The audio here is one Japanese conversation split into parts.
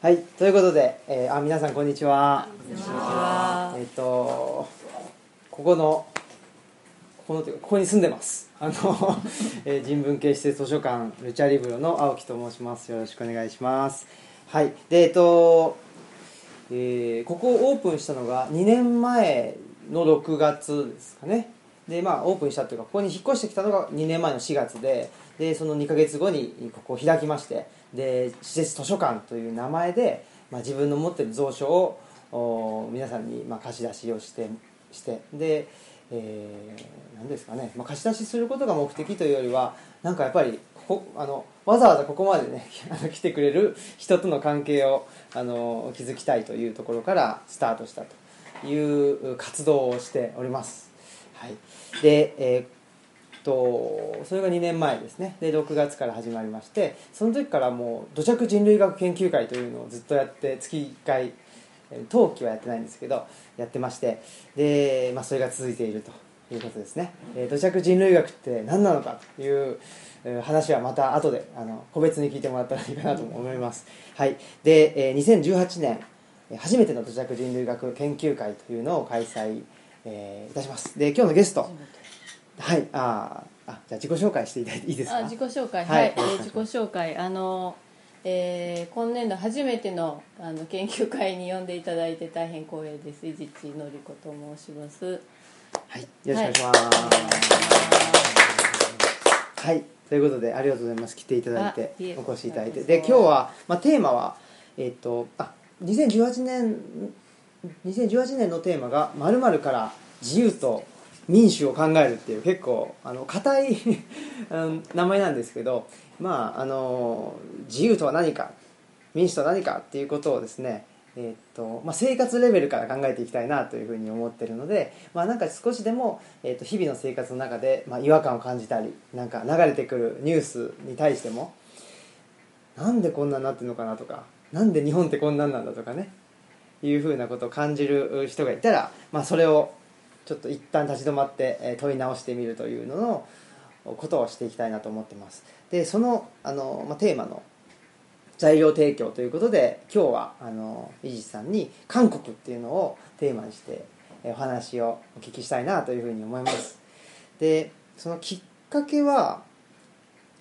はい、ということで、えーあ皆さんこんにちは。こんにちはえっ、とここのここのというかここに住んでます。あの、えー人文系施設図書館ルチャリブロの青木と申します。よろしくお願いします。はい、でえっ、と、えーここをオープンしたのが2年前の6月ですかね。でまあオープンしたというかここに引っ越してきたのが2年前の4月ででその2ヶ月後にここを開きましてで施設図書館という名前で、まあ、自分の持っている蔵書をお皆さんにまあ貸し出しをしてしてで、えー何ですかね、まあ、貸し出しすることが目的というよりはなんかやっぱりこあのわざわざここまでね 来てくれる人との関係をあの築きたいというところからスタートしたという活動をしております。はい、で、えーとそれが2年前ですね。で6月から始まりましてその時からもう土着人類学研究会というのをずっとやって月1回え冬季はやってないんですけどやってましてで、まあ、それが続いているということですね、えー土着人類学って何なのかという話はまた後であの個別に聞いてもらったらいいかなと思います、はい。で、えー2018年初めての土着人類学研究会というのを開催、えーいたします。で今日のゲストはいあーあじゃあ自己紹介していただいていいですか？あ自己紹介ははいい、えお願い自己紹介あの、えー今年度初めてのあの研究会に呼んでいただいて大変光栄です。伊地知のり子と申します。はいよろしくお願いします。はい、ということでありがとうございます。来ていただいてお越しいただいて。で今日は、まあ、テーマはえっ、とあ2018年2018年のテーマが「まるから自由と民主を考える」っていう結構あの硬い 名前なんですけどまああの自由とは何か民主とは何かっていうことをですねえっとまあ、生活レベルから考えていきたいなというふうに思ってるので、まあ、なんか少しでも、えっと日々の生活の中で、まあ、違和感を感じたりなんか流れてくるニュースに対してもなんでこんなになってるのかなとかなんで日本ってこんなんなんだとかねいうふうなことを感じる人がいたら、まあ、それをちょっと一旦立ち止まってえ問い直してみるというののことをしていきたいなと思ってます。でそのあの、まあ、テーマの材料提供ということで今日はあの伊地さんに韓国っていうのをテーマにしてえお話をお聞きしたいなというふうに思います。でそのきっかけは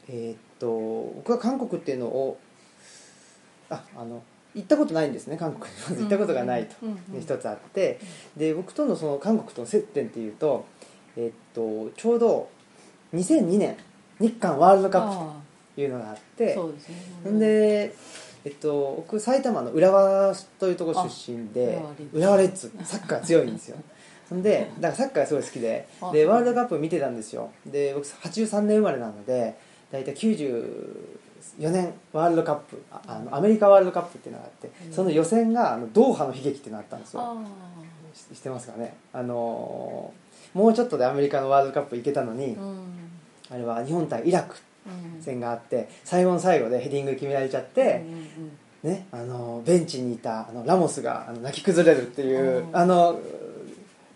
えーっと僕は韓国っていうのをああの行ったことないんですね韓国に。まず行ったことがないと。う一つあって。で僕とのその韓国との接点っていうと,、えーっとちょうど2002年日韓ワールドカップあというのがあっあて。そうですね。で、えっと、僕埼玉の浦和というところ出身であ浦和レッズサッカー強いんですよ。でだからサッカーがすごい好きで。あ。でワールドカップ見てたんですよ。で僕83年生まれなので大体94年ワールドカップああのアメリカワールドカップっていうのがあってその予選があのドーハの悲劇っていうのがあったんですよ。あしてますかね。あのーもうちょっとでアメリカのワールドカップ行けたのに、あうん。あれは日本対イラクうん戦があって最後の最後でヘディング決められちゃって、うんうんね、あのベンチにいたあのラモスがあの泣き崩れるっていううん。あの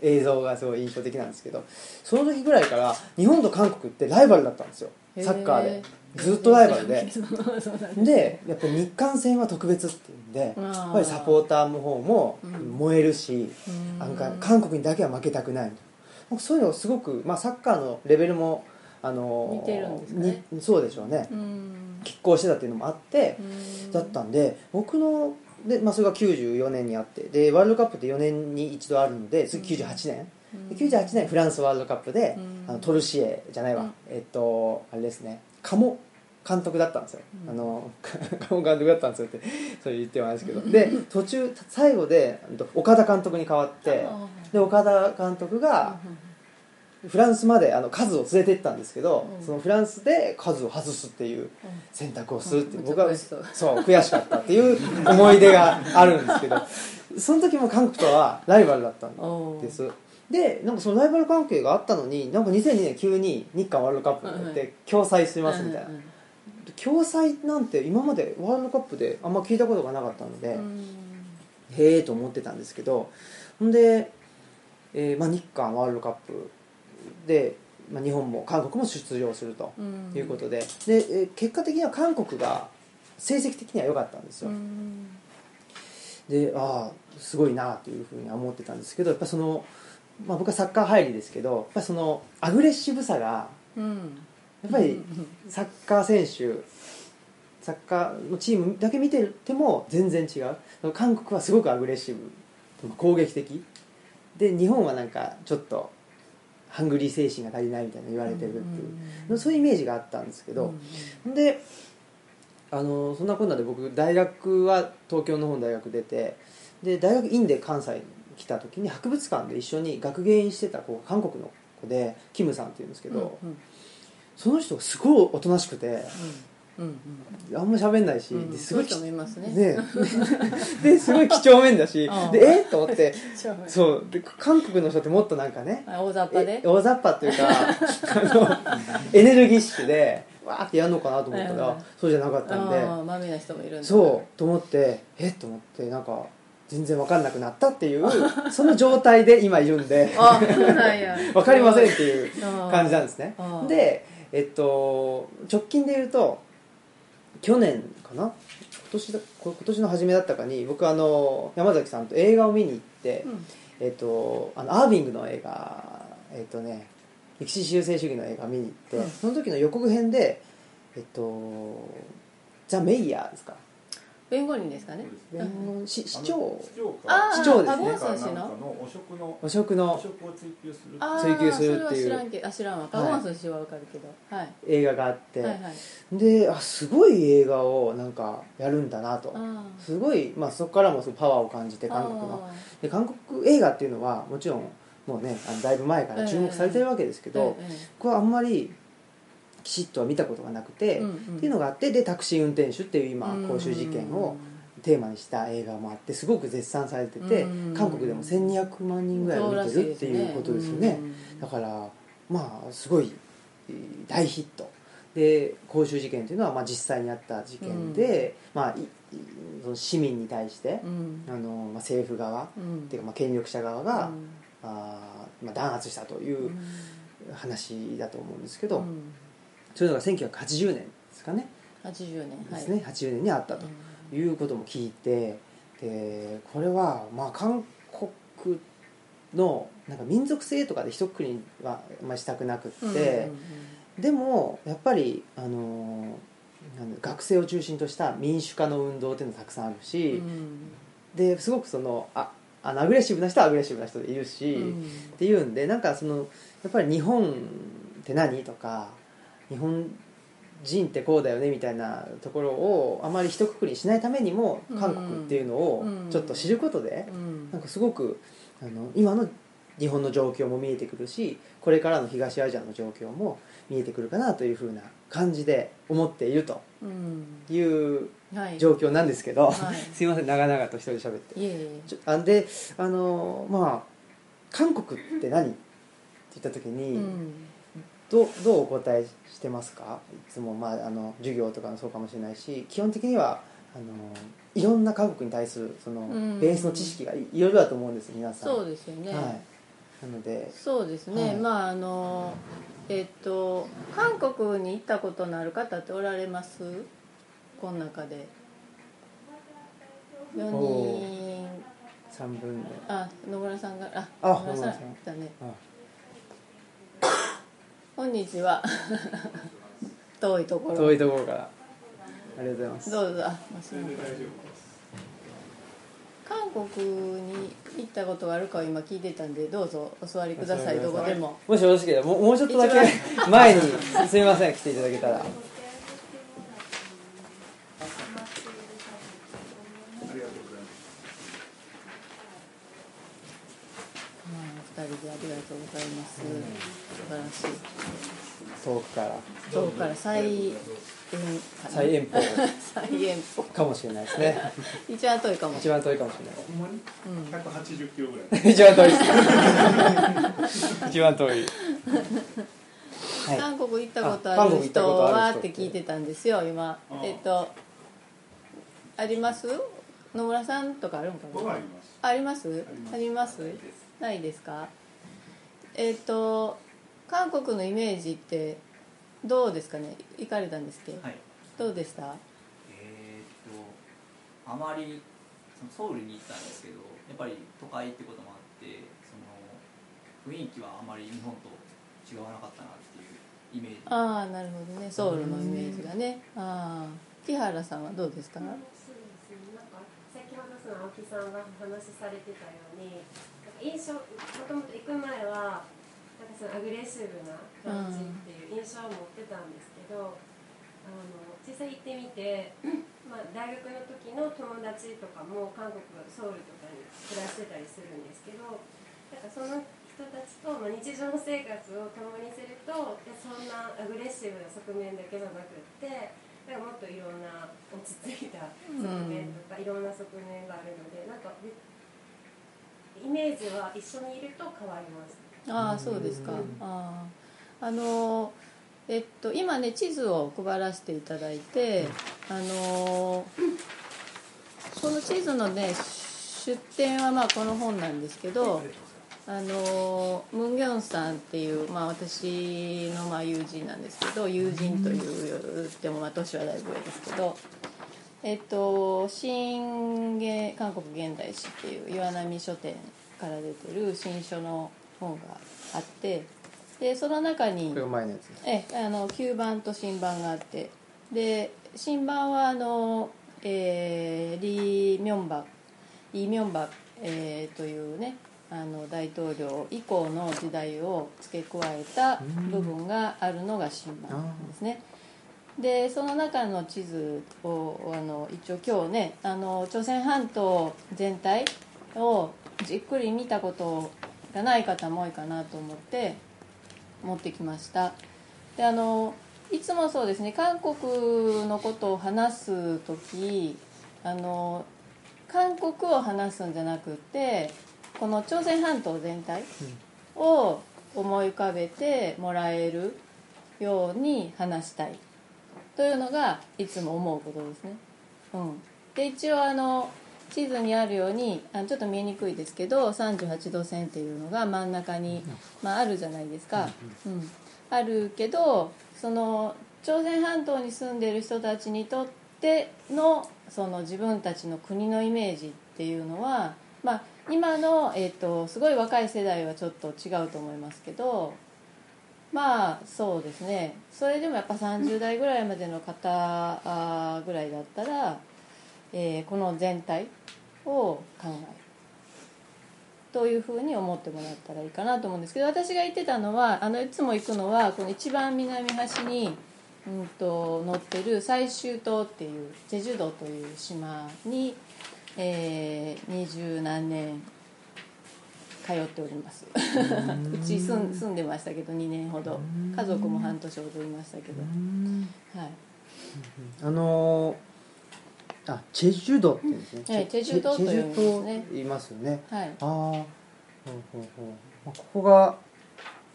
映像がすごい印象的なんですけどその時ぐらいから日本と韓国ってライバルだったんですよ。サッカーでずっとライバルで。でやっぱり日韓戦は特別っていうんでやっぱりサポーターの方もうん。燃えるし、うん。韓国にだけは負けたくない僕そういうのすごく、まあ、サッカーのレベルもあのね。にそうでしょうね。うん。拮抗してたっていうのもあって、うん。だったんで僕ので、まあ、それが94年にあってでワールドカップって4年に一度あるので次98年、で98年フランスワールドカップで、うん。あのトルシエじゃないわ、うん。えっとあれですね鴨監督だったんですよ、うん。あの 鴨監督だったんですよってそれ言ってもあれですけど。で途中最後で岡田監督に変わってあで岡田監督がフランスまであの数を連れて行ったんですけど、うん。そのフランスで数を外すっていう選択をするっていううん。僕はそう。悔しかったっていう思い出があるんですけど。その時も韓国とはライバルだったんですでなんかそのライバル関係があったのになんか2002年急に日韓ワールドカップになって共催しますみたいな。共催なんて今までワールドカップであんま聞いたことがなかったので、うん。へえと思ってたんですけどほんで、えーまあ、日韓ワールドカップで、まあ、日本も韓国も出場するとうん。いうことで。で、えー結果的には韓国が成績的には良かったんですよ、うん。でああすごいなというふうには思ってたんですけどやっぱその、まあ、僕はサッカー入りですけどやっぱそのアグレッシブさがうん。やっぱりサッカー選手サッカーのチームだけ見てても全然違う。韓国はすごくアグレッシブ攻撃的。で日本はなんかちょっとハングリー精神が足りないみたいな言われてるっていう、そういうイメージがあったんですけど、であのそんなこんなで僕大学は東京の方の大学出てで大学院で関西に来た時に博物館で一緒に学芸員してた子が韓国の子でキムさんっていうんですけど、うんうん。その人がすごいおとなしくてうんうん。あんま喋んないし、うんですごいいう人もいますね。ね ですごい几帳面だしうん。でえっと思って そうで韓国の人ってもっとなんかねあ大雑把で？え大雑把っていうか あのエネルギッシュでわーってやるのかなと思ったら、そうじゃなかったんで。な人もいるんだ。そうと思ってえっと思ってなんか全然分かんなくなったっていう その状態で今いるんで。分 かりませんっていう感じなんですね。でえっと直近で言うと去年かな？今年だこ今年の初めだったかに僕あの山崎さんと映画を見に行って、うん。えっとあのアービングの映画えっとね歴史修正主義の映画を見に行って、うん。その時の予告編でえっとザ・メイヤーですか？弁護人ですかね。弁護士市長。市長あ市長ですね。パゴンソン氏なんかのの汚職の汚職の汚職を追及する追求するっていう。それは知らんけあ知らんわ。パゴンソン氏はわかるけど。はい。映画があって、はいはい。であすごい映画をなんかやるんだなと。あすごい、まあ、そこからもすごいパワーを感じてー韓国の。あで韓国映画っていうのはもちろんもうねあのだいぶ前から注目されてるわけですけーど、ええ僕はあんまりきちっとは見たことがなくて、うんうん。っていうのがあってでタクシー運転手っていう今うん。公衆事件をテーマにした映画もあってすごく絶賛されててうん。韓国でも1200万人ぐらい見てるっていうことですよね。だからまあすごいえー大ヒット。で公衆事件っていうのはまあ実際にあった事件で、まあ、いいその市民に対してう、ん。あのまあ、政府側うん。っていうかまあ権力者側が、うん。あーまあ、弾圧したといううん。話だと思うんですけど、うんそういうのが1980年ですかね。80年はい。ですね、80年にあったということも聞いてでこれはまあ韓国のなんか民族性とかで一括りにはあんまりしたくなくって、うんうんでもやっぱりあの学生を中心とした民主化の運動っていうのたくさんあるうし、ん。ですごくそのああのアグレッシブな人はアグレッシブな人でいるし、うん。っていうんでなんかそのやっぱり日本って何？とか日本人ってこうだよねみたいなところをあまり一括りにしないためにもうん韓国っていうのをちょっと知ることでうん。なんかすごくあの今の日本の状況も見えてくるしこれからの東アジアの状況も見えてくるかなというふうな感じで思っているとうん。い。うはい状況なんですけど、はい。すいません長々と一人で喋って。いえいえ。ちょあんであのまあ韓国って何？って言った時に、うんどうどうお答えしてますか？いつも、まあ、あの授業とかもそうかもしれないし基本的にはあのいろんな韓国に対するそのうん。ベースの知識がいいろいろだと思うんです皆さん。そうですよね、はい、なので。そうですね、はい。まああのえっと韓国に行ったことのある方っておられます？この中で。4お人3分のあ野村さんがああ野村さん野村さん。来たね。あこんにちは遠いところ。遠いところから。ありがとうございます。どうぞ。あ韓国に行ったことがあるかを今聞いてたんでどうぞお座りください。どこでも。もしよろしければもうもうちょっとだけ前にすみません来ていただけたら。まあ、お二人でありがとうございます、素晴らしい遠くから。遠くから最遠最遠方最遠方かもしれないですね。一番遠いかも。一番遠いかもしれないほんまにうん180キロぐらい。一番遠い。で す一番遠い。はい韓国行ったことある人国行ったことある人はって聞いてたんですよ今。えっとあります？野村さんとかあるんかな？僕はあります。あります？あります。ないですか？えっと韓国のイメージってどうですかね？行かれたんですっけはい。どうでした？えーっとあまりそのソウルに行ったんですけどやっぱり都会ってこともあってその雰囲気はあまり日本と違わなかったなっていうイメージ。ああなるほどね。ソウルのイメージがね。ああ木原さんはどうですか、青木さんがお話しされてたように印象もともと行く前はなんかそのアグレッシブな感じっていう印象を持ってたんですけど、あの実際行ってみて、まあ、大学の時の友達とかも韓国のソウルとかに暮らしてたりするんですけどなんかその人たちと、まあ、日常の生活を共にするといやそんなアグレッシブな側面だけじゃなくってなんかもっといろんな落ち着いた側面とか、いろんな側面があるのでなんかでイメージは一緒にいると変わります。ああそうですか、あああのえっと今ね地図を配らせていただいてあのこの地図のね出典はまあこの本なんですけどあのムン・ギョンさんっていう、まあ、私のまあ友人なんですけど友人というでもまあ年はだいぶ上ですけどえっと新現韓国現代史っていう岩波書店から出てる新書の本があってでその中にこれが前のやつええあの旧版と新版があってで新版はあの、えーリ・ミョンバイ・ミョンバ、えーというねあの大統領以降の時代を付け加えた部分があるのが新版ですね。でその中の地図をあの一応今日ねあの朝鮮半島全体をじっくり見たことがない方も多いかなと思って持ってきました。であのいつもそうですね韓国のことを話す時あの韓国を話すんじゃなくてこの朝鮮半島全体を思い浮かべてもらえるように話したいというのがいつも思うことですね。うん、で一応あの地図にあるようにあちょっと見えにくいですけど38度線っていうのが真ん中に、まあ、あるじゃないですか、うん、あるけどその朝鮮半島に住んでる人たちにとってのその自分たちの国のイメージっていうのは、まあ、今の、えー、とすごい若い世代はちょっと違うと思いますけどまあそうですね。それでもやっぱ30代ぐらいまでの方ぐらいだったら、えーこの全体を考えるというふうに思ってもらったらいいかなと思うんですけど私が言ってたのはあのいつも行くのはこの一番南端に、うん、と乗ってる最終島っていうチェジュ島という島にえー二十、何年通っております。うち住ん住んでましたけど2年ほど。家族も半年ほどいましたけど。はい。あのーあチェジュ島って言うんですね、ええチェジュ島とチェジュ呼びますね。島言いますよね。はい。ああほうほうほう。まあここが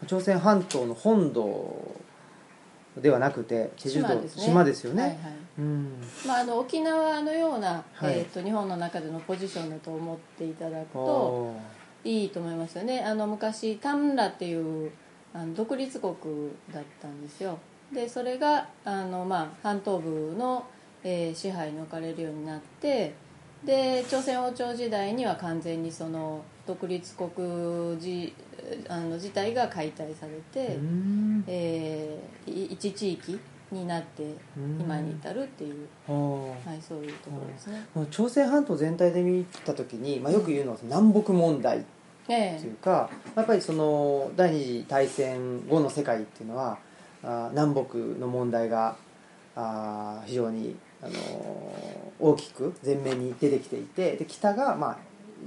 朝鮮半島の本土ではなくてチェジュ島島ですね。島ですよね、はいはい。うん。まあ、あの沖縄のような、はい。えー、と日本の中でのポジションだと思っていただくといいと思いますよね。あの昔タンラっていうあの独立国だったんですよ。でそれがあの、まあ、半島部の、えー支配に置かれるようになってで朝鮮王朝時代には完全にその独立国自あの自体が解体されて、うん。えーい一地域になってうん。今に至るっていう、はい、そういうところですね。朝鮮半島全体で見た時に、まあ、よく言うのは南北問題えというか、やっぱりその第二次大戦後の世界っていうのはあー南北の問題があー非常に、あのー大きく前面に出てきていてで北が、まあ、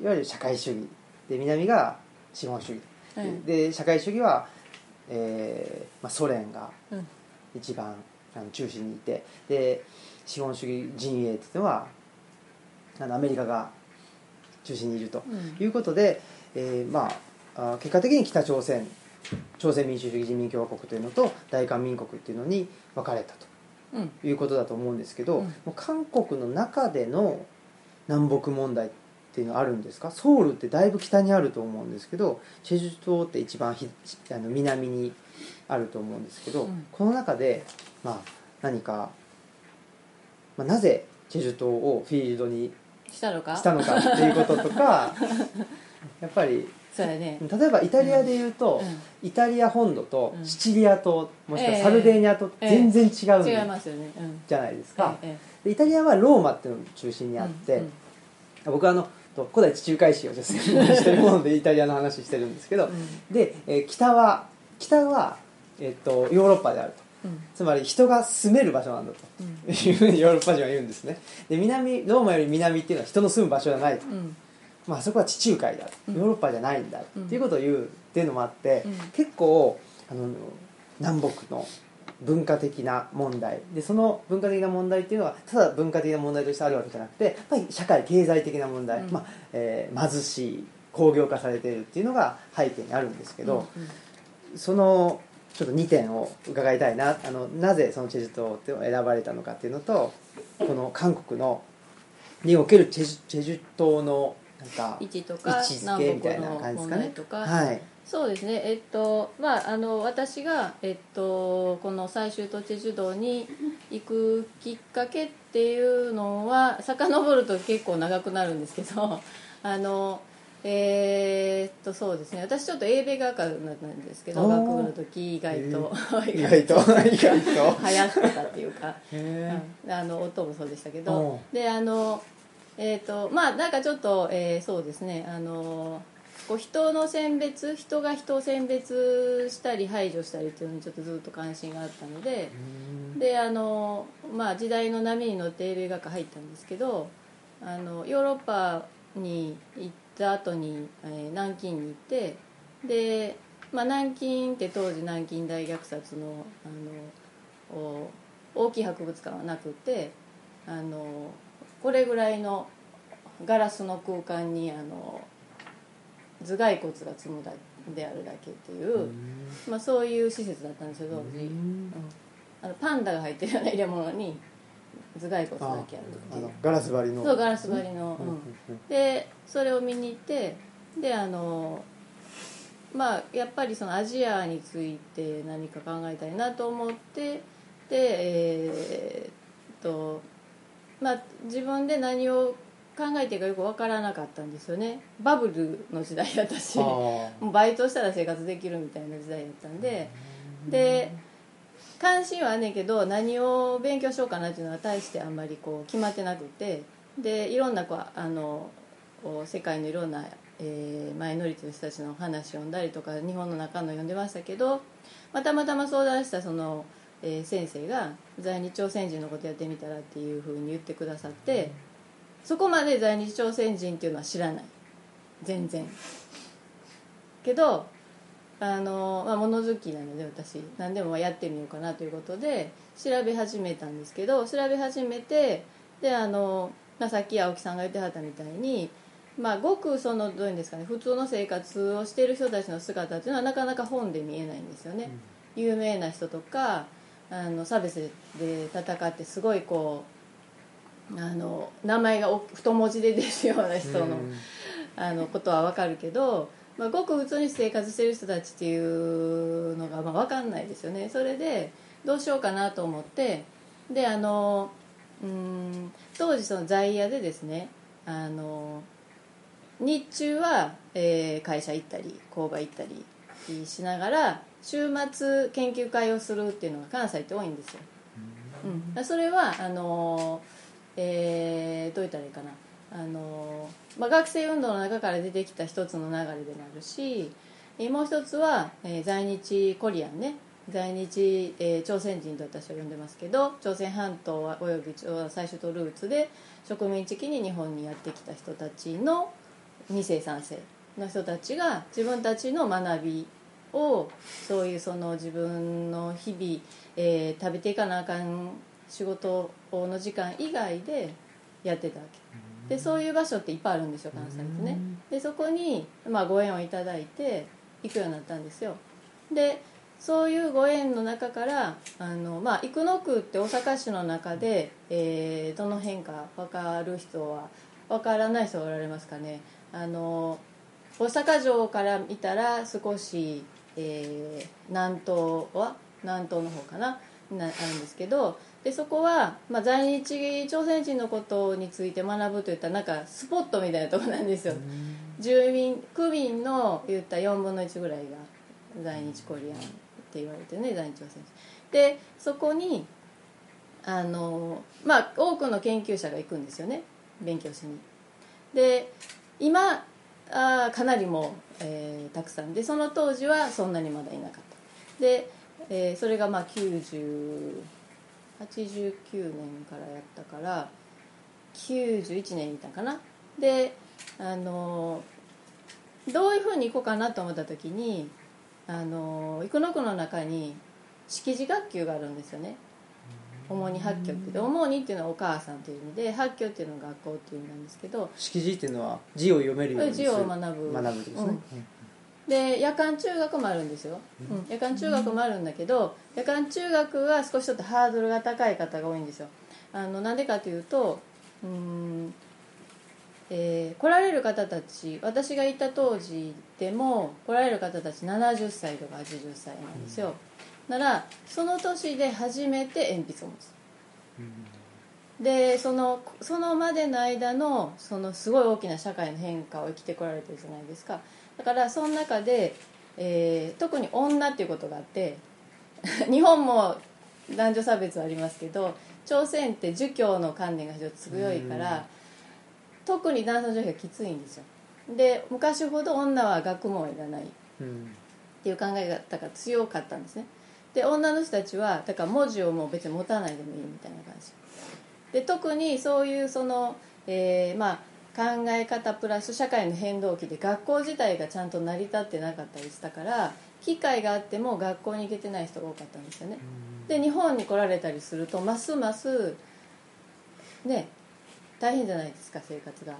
いわゆる社会主義で南が資本主義、えはい。で社会主義は、えーまあ、ソ連がうん。一番あの中心にいてで資本主義陣営っていうのはあのアメリカが中心にいるとうん。いうことで、えーまああ結果的に北朝鮮朝鮮民主主義人民共和国というのと大韓民国っていうのに分かれたうんということだと思うんですけど、うん。韓国の中での南北問題っていうのはあるんですか？ソウルってだいぶ北にあると思うんですけどチェジュ島って一番ひあの南にあると思うんですけど、うん。この中で、まあ、何か、まあ、なぜチェジュ島をフィールドにしたのか？したのかっていうこととか やっぱりそうやね。例えばイタリアでいうと、イタリア本土とシチリア島、もしくはサルデーニャ島って全然違う違いますよね。うん。じゃないですか、えでイタリアはローマっていうのが中心にあって、うんうん。僕はあのと古代地中海史を専門にしてるものでイタリアの話してるんですけど、うん。で、えー北は北は、えっとヨーロッパであると。うん。つまり人が住める場所なんだと。いうふうにヨーロッパ人は言うんですね。で南ローマより南っていうのは人の住む場所じゃないと、うんまあそこは地中海だうん。ヨーロッパじゃないんだうん。っていうことを言うっていうのもあって、うん。結構あの南北の文化的な問題。でその文化的な問題っていうのはただ文化的な問題としてあるわけじゃなくてやっぱり社会経済的な問題、うん。まあえー貧しい工業化されているっていうのが背景にあるんですけど、そのちょっと2点を伺いたいな。あのなぜそのチェジュ島って選ばれたのかっていうのとこの韓国のにおけるチェジュチェジュ島の位置と位か南北の問題とか、はい。そうですね。えっとまああの私が、えっと、この最終とチェジュ道に行くきっかけっていうのは遡ると結構長くなるんですけど あのえーっとそうですね。私ちょっと英米学科なんですけど学部の時 意外と、意外と？意外と？流行ってたっていうか。あの音もそうでしたけおどであのえっ、とまあなんかちょっと、えーそうですねあのこう人の選別人が人を選別したり排除したりっていうのにちょっとずっと関心があったのでであの、まあ、時代の波に乗って英米学科入ったんですけどあのヨーロッパに行った後に、えー南京に行ってで、まあ、南京って当時南京大虐殺のあのお大きい博物館はなくてあのこれぐらいのガラスの空間にあの頭蓋骨が積むだであるだけっていう、まあ、そういう施設だったんですよ当時、うん。あのパンダが入ってるような入れ物に頭蓋骨だけあるっていう。あのガラス張りの。そうガラス張りの、うん。でそれを見に行ってであのまあやっぱりそのアジアについて何か考えたいなと思ってでえーっとまあ自分で何を考えていいかよく分からなかったんですよね。バブルの時代だったしあもうバイトしたら生活できるみたいな時代だったんで。で関心はあんねんけど何を勉強しようかなっていうのは大してあんまりこう決まってなくて。でいろんなこうあの世界のいろんな、えーマイノリティの人たちの話を読んだりとか日本の中の読んでましたけど、まあ、たまたま相談したその、えー先生が在日朝鮮人のことやってみたらっていうふうに言ってくださってそこまで在日朝鮮人っていうのは知らない。全然。けどあの、まあ、物好きなので私何でもやってみようかなということで調べ始めたんですけど調べ始めてであの、まあ、さっき青木さんが言ってはったみたいに、まあ、ごくそのどういうんですかね普通の生活をしている人たちの姿っていうのはなかなか本で見えないんですよね、有名な人とかあの差別で戦ってすごいこうあの名前がお太文字で出るような人のあのことは分かるけど、まあ、ごく普通に生活してる人たちっていうのがまあ分かんないですよね。それでどうしようかなと思ってであのうん当時その在野でですねあの日中は、えー会社行ったり工場行ったりしながら週末研究会をするっていうのが関西って多いんですよ、うん、それはあの、えーどう言ったらいいかな。あの、まあ、学生運動の中から出てきた一つの流れでもあるしえーもう一つは、えー在日コリアンね。在日、えー朝鮮人と私は呼んでますけど朝鮮半島および最初とルーツで植民地期に日本にやってきた人たちの2世3世の人たちが自分たちの学びをそういうその自分の日々、えー食べていかなあかん仕事の時間以外でやってたわけ。でそういう場所っていっぱいあるんですよ関西ってね。でそこに、まあ、ご縁をいただいて行くようになったんですよ。でそういうご縁の中からあの、まあ、生野区って大阪市の中で、えーどの辺か分かる人は分からない人はおられますかね。あの大阪城から見たら少し、えー南東は南東の方かななあるんですけどでそこは、まあ、在日朝鮮人のことについて学ぶといったらなんかスポットみたいなところなんですよ。住民区民の言った4分の1ぐらいが在日コリアンって言われてるね在日朝鮮人。でそこにあのまあ多くの研究者が行くんですよね勉強しに。で今あかなりも、えーたくさん。でその当時はそんなにまだいなかった。で、えーそれがまあ90 89年からやったから91年いたかな。であのどういうふうに行こうかなと思った時にあの生野区の中に識字学級があるんですよね。主に発教ってで主にっていうのはお母さんという意味で発教っていうのが学校っていう意味なんですけど識字っていうのは字を読めるように字を学ぶ。学ぶですね、で夜間中学もあるんですよ、うん。夜間中学もあるんだけど夜間中学は少しちょっとハードルが高い方が多いんですよ。あのなんでかというとうーん、えー来られる方たち私がいた当時でも来られる方たち70歳とか80歳なんですよ、ならその年で初めて鉛筆を持つ。でそのそのまでの間のそのすごい大きな社会の変化を生きてこられてるじゃないですか。だからその中で、えー特に女っていうことがあって 日本も男女差別はありますけど朝鮮って儒教の観念が非常に強いから特に男尊女卑がきついんですよ。で昔ほど女は学問はいらないうんっていう考え方が強かったんですねで女の人たちはだから文字をもう別に持たないでもいいみたいな感じ。で特にそういうその、えーまあ、考え方プラス社会の変動期で学校自体がちゃんと成り立ってなかったりしたから機会があっても学校に行けてない人が多かったんですよね。で日本に来られたりするとますますね大変じゃないですか生活が。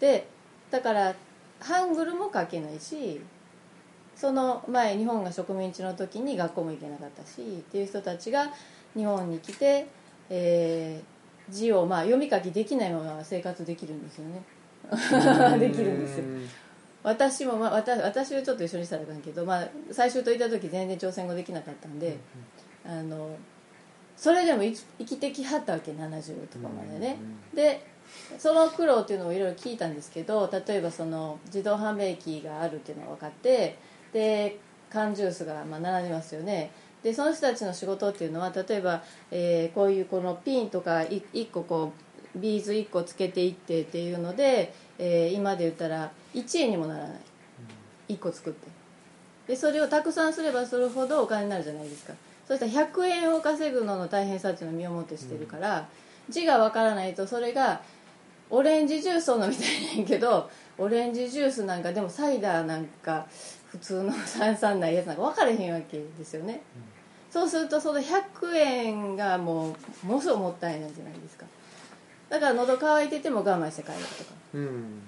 でだからハングルも書けないしその前日本が植民地の時に学校も行けなかったしっていう人たちが日本に来て、えー字をまあ読み書きできないまま生活できるんですよね。できるんですよ。私も、まあ、私私はちょっと一緒にしたらあかんけど、まあ、最終といった時全然朝鮮語できなかったんで、あのそれでも生き生きてきはったわけ70とかまでね、でその苦労っていうのをいろいろ聞いたんですけど例えばその自動販売機があるっていうのが分かってで缶ジュースがまあ並んでますよね。でその人たちの仕事っていうのは例えば、えーこういうこのピンとかい1個こうビーズ1個つけていってっていうので、えー今で言ったら1円にもならない。1個作って。でそれをたくさんすればするほどお金になるじゃないですか。そしたら100円を稼ぐのの大変さっていうのを身をもってしてるから、字がわからないとそれがオレンジジュースを飲みたいねんけどオレンジジュースなんかでもサイダーなんか普通の炭酸ないやつなんか分かれへんわけですよね、そうするとその100円がもうものすごくもったいないじゃないですか。だから喉乾いてても我慢して帰るとか。うん。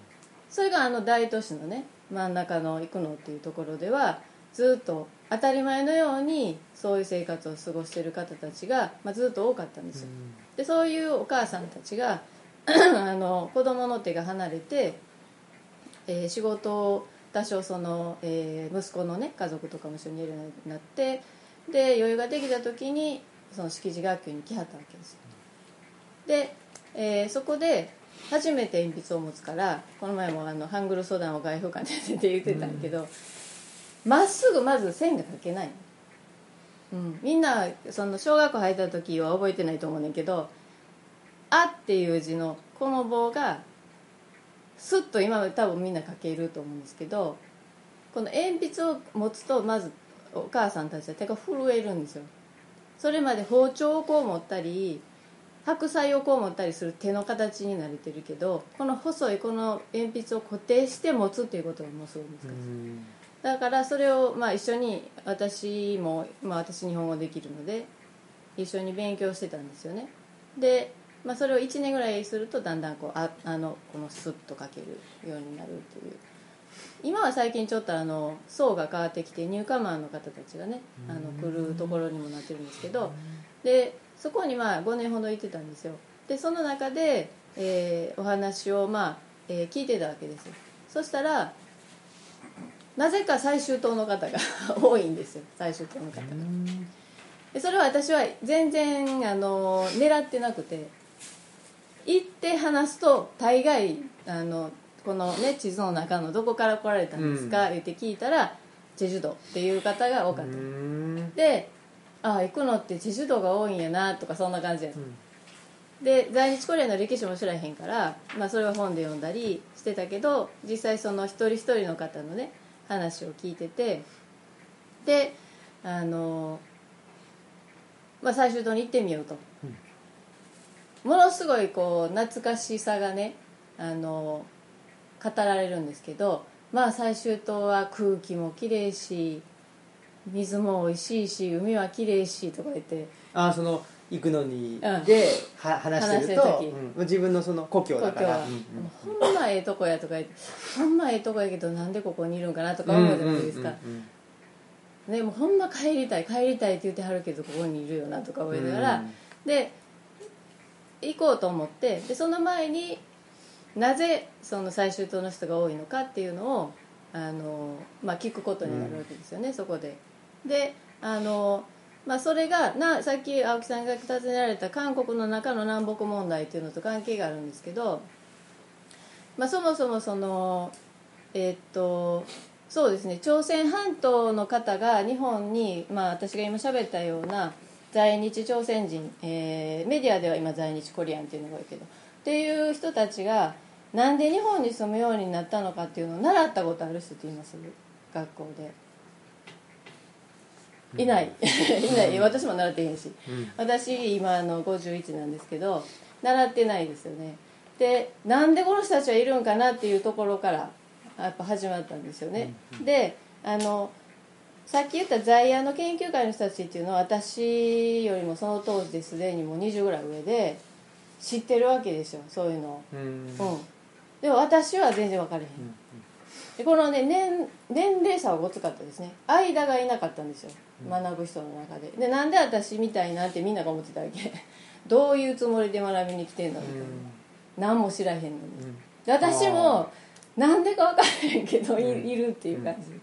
それがあの大都市のね真ん中の生野っていうところではずっと当たり前のようにそういう生活を過ごしている方たちが、まあ、ずっと多かったんですよ。でそういうお母さんたちが あの子供の手が離れて、えー仕事を多少その、えー息子のね家族とかも一緒にいるようになってで余裕ができた時にその識字学級に来はったわけですよ。で、えーそこで初めて鉛筆を持つからこの前もあのハングル相談を外風館でって言ってたんやけどま、っすぐまず線が書けない。うん、みんなその小学校入った時は覚えてないと思うねんけど「あ」っていう字のこの棒がスッと今多分みんな書けると思うんですけどこの鉛筆を持つとまずお母さんたちは手が震えるんですよ。それまで包丁をこう持ったり白菜をこう持ったりする手の形に慣れてるけどこの細いこの鉛筆を固定して持つっていうことがもうすごい難しい。だからそれをまあ一緒に私も、まあ、私日本語できるので一緒に勉強してたんですよね。で、まあ、それを1年ぐらいするとだんだんこうああのこのスッと書けるようになるという。今は最近ちょっとあの層が変わってきてニューカマーの方たちがねあの来るところにもなってるんですけどでそこにまあ5年ほど行ってたんですよ。でその中で、えーお話をまあ、えー聞いてたわけですよ。そしたらなぜか最終党の方が 多いんですよ。最終党の方が。でそれは私は全然あの狙ってなくて行って話すと大概あのこのね地図の中のどこから来られたんですか、言って聞いたらチェジュ島っていう方が多かった、うん。でああ行くのってチェジュ島が多いんやなとかそんな感じやった、で在日コリアンの歴史も知らへんから、まあ、それは本で読んだりしてたけど実際その一人一人の方のね話を聞いててであの、まあ、最終島に行ってみようと、ものすごいこう懐かしさがねあの語られるんですけどまあ最終島は空気もきれいし水も美味しいし海はきれいしとか言ってあその行くのにうん。話してるとうん。自分のその故郷だから。故ほんまええとこやとか言ってほんまええとこやけどなんでここにいるんかなとか思うじゃないですか、うんうんね、もうほんま帰りたい帰りたいって言ってはるけどここにいるよなとか思いながら、うん。で行こうと思ってでその前になぜその最終島の人が多いのかっていうのをあの、まあ、聞くことになるわけですよね、そこで。であの、まあ、それがなさっき青木さんが尋ねられた韓国の中の南北問題っていうのと関係があるんですけど、まあ、そもそもそのえーっとそうですね朝鮮半島の方が日本に、まあ、私が今喋ったような在日朝鮮人、えーメディアでは今在日コリアンっていうのが多いけどっていう人たちがなんで日本に住むようになったのかっていうのを習ったことある人って言います学校で。いない。いない。私も習ってへんし、私今あの51なんですけど習ってないですよね。でなんでこの人たちはいるんかなっていうところからやっぱ始まったんですよね、であのさっき言った在野の研究会の人たちっていうのは私よりもその当時ですでにもう20ぐらい上で知ってるわけですよそういうのを。うん。うん。でも私は全然分かれへん、でこのね年年齢差はごつかったですね。間がいなかったんですよ。学ぶ人の中で。でなんで私みたいなんてみんなが思ってたわけ。どういうつもりで学びに来てんのみたいな、何も知らへんのに、で私もなんでか分からへんけどい,、いるっていう感じ、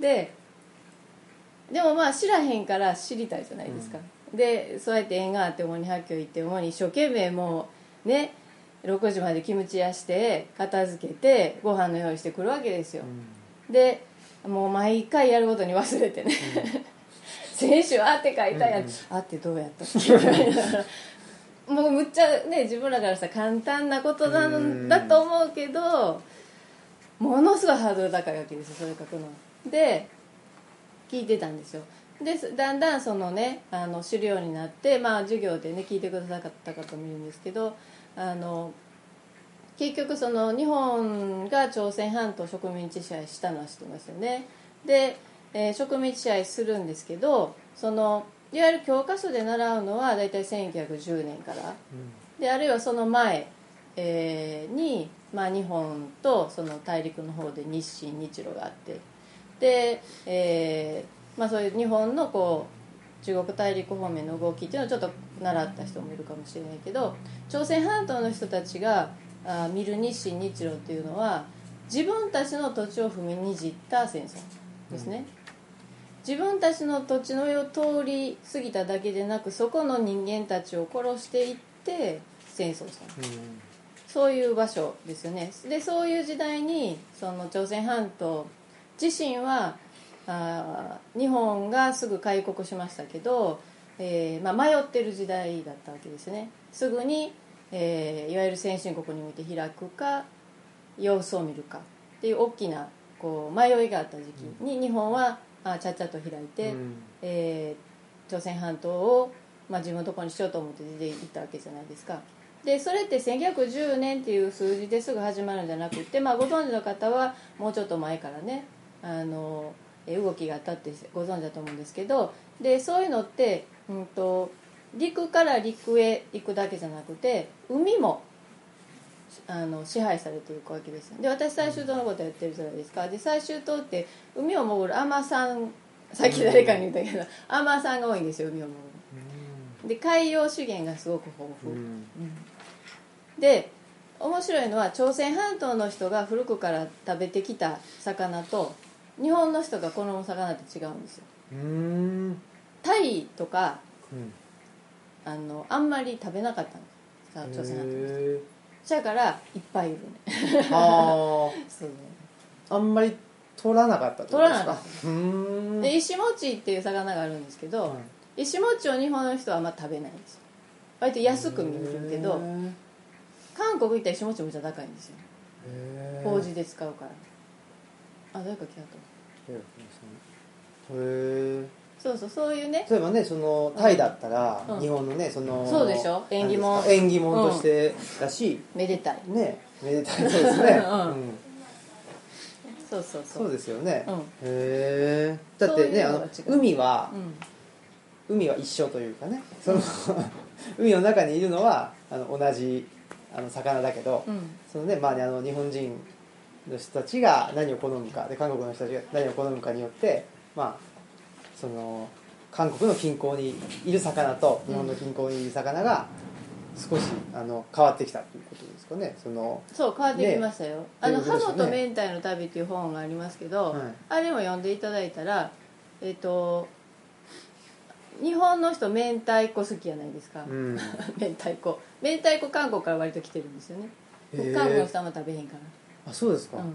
ででもまあ知らへんから知りたいじゃないですか、でそうやって縁があって主に発狂行って主に一生懸命もうね6時までキムチ屋して片付けてご飯の用意してくるわけですよ、でもう毎回やることに忘れてね、先週あって書いたやん、あってどうやった？っ けもうむっちゃね自分らからしたら簡単なことなん。だと思うけどものすごいハードル高いわけですよそれ書くの。で聞いてたんですよ。でだんだんそのねあの知るようになってまあ授業でね聞いてくださった方もいるんですけどあの結局その日本が朝鮮半島植民地支配したのは知ってますよね。で、えー植民地支配するんですけどそのいわゆる教科書で習うのは大体1910年から。であるいはその前、えーに、まあ、日本とその大陸の方で日清日露があってで、えーまあ、そういう日本のこう中国大陸方面の動きっていうのをちょっと習った人もいるかもしれないけど朝鮮半島の人たちがあ見る日清日露っていうのは自分たちの土地を踏みにじった戦争ですね、自分たちの土地の上を通り過ぎただけでなくそこの人間たちを殺していって戦争した。そういう場所ですよね。でそういう時代にその朝鮮半島自身はあー日本がすぐ開国しましたけど、えーまあ、迷ってる時代だったわけですね。すぐに、えーいわゆる先進国に向いて開くか様子を見るかっていう大きなこう迷いがあった時期に日本はあちゃっちゃと開いて、うん。えー朝鮮半島を、まあ、自分のところにしようと思って出て行ったわけじゃないですか。でそれって1910年っていう数字ですぐ始まるんじゃなくて、まあ、ご存知の方はもうちょっと前からねあのえ動きがあったってご存知だと思うんですけどでそういうのって、うん、と陸から陸へ行くだけじゃなくて海もあの支配されていくわけですで私最終島のことやってるじゃないですか。で最終島って海を潜る海女さんさっき誰かに言ったけど海女さんが多いんですよ海を潜るで海洋資源がすごく豊富、で面白いのは朝鮮半島の人が古くから食べてきた魚と日本の人が好む魚って違うんですよ。うんタイとかうんあのあんまり食べなかったの。さ朝鮮半島のそやからいっぱいいるね。ー。あ そうね。ああんまり取らなかったってことですか？取らなかっ石餅っていう魚があるんですけど、はい。石餅を日本の人はあんま食べないんですよ。割と安く見るけど韓国行ったら石餅めっちゃ高いんですよ。麹で使うからあ誰か来たと。へえそうそうそういうね。例えばねそのタイだったら、うん。日本のねそのそうでしょ？縁起物なんですか？縁起物としてだし、めでたい。ねめでたいそうですね、うん。うん。そうそうそそううですよね、うん。へえだってそういうねあののが違う。海はうん。海は一緒というかねその 海の中にいるのはあの同じあの魚だけど、うん。そのねまあねあの日本人の人たちが何を好むかで韓国の人たちが何を好むかによってまあその韓国の近郊にいる魚と日本の近郊にいる魚が少しあの変わってきたということですかね。そのそう変わってきましたよ、あの「ということハモと明太の旅」っていう本がありますけど、はい。あれも読んでいただいたらえっ、と日本の人明太子好きじゃないですか、うん。明太子。明太子韓国から割と来てるんですよね。韓国の人あんま食べへんかあそうですか、ら、うん。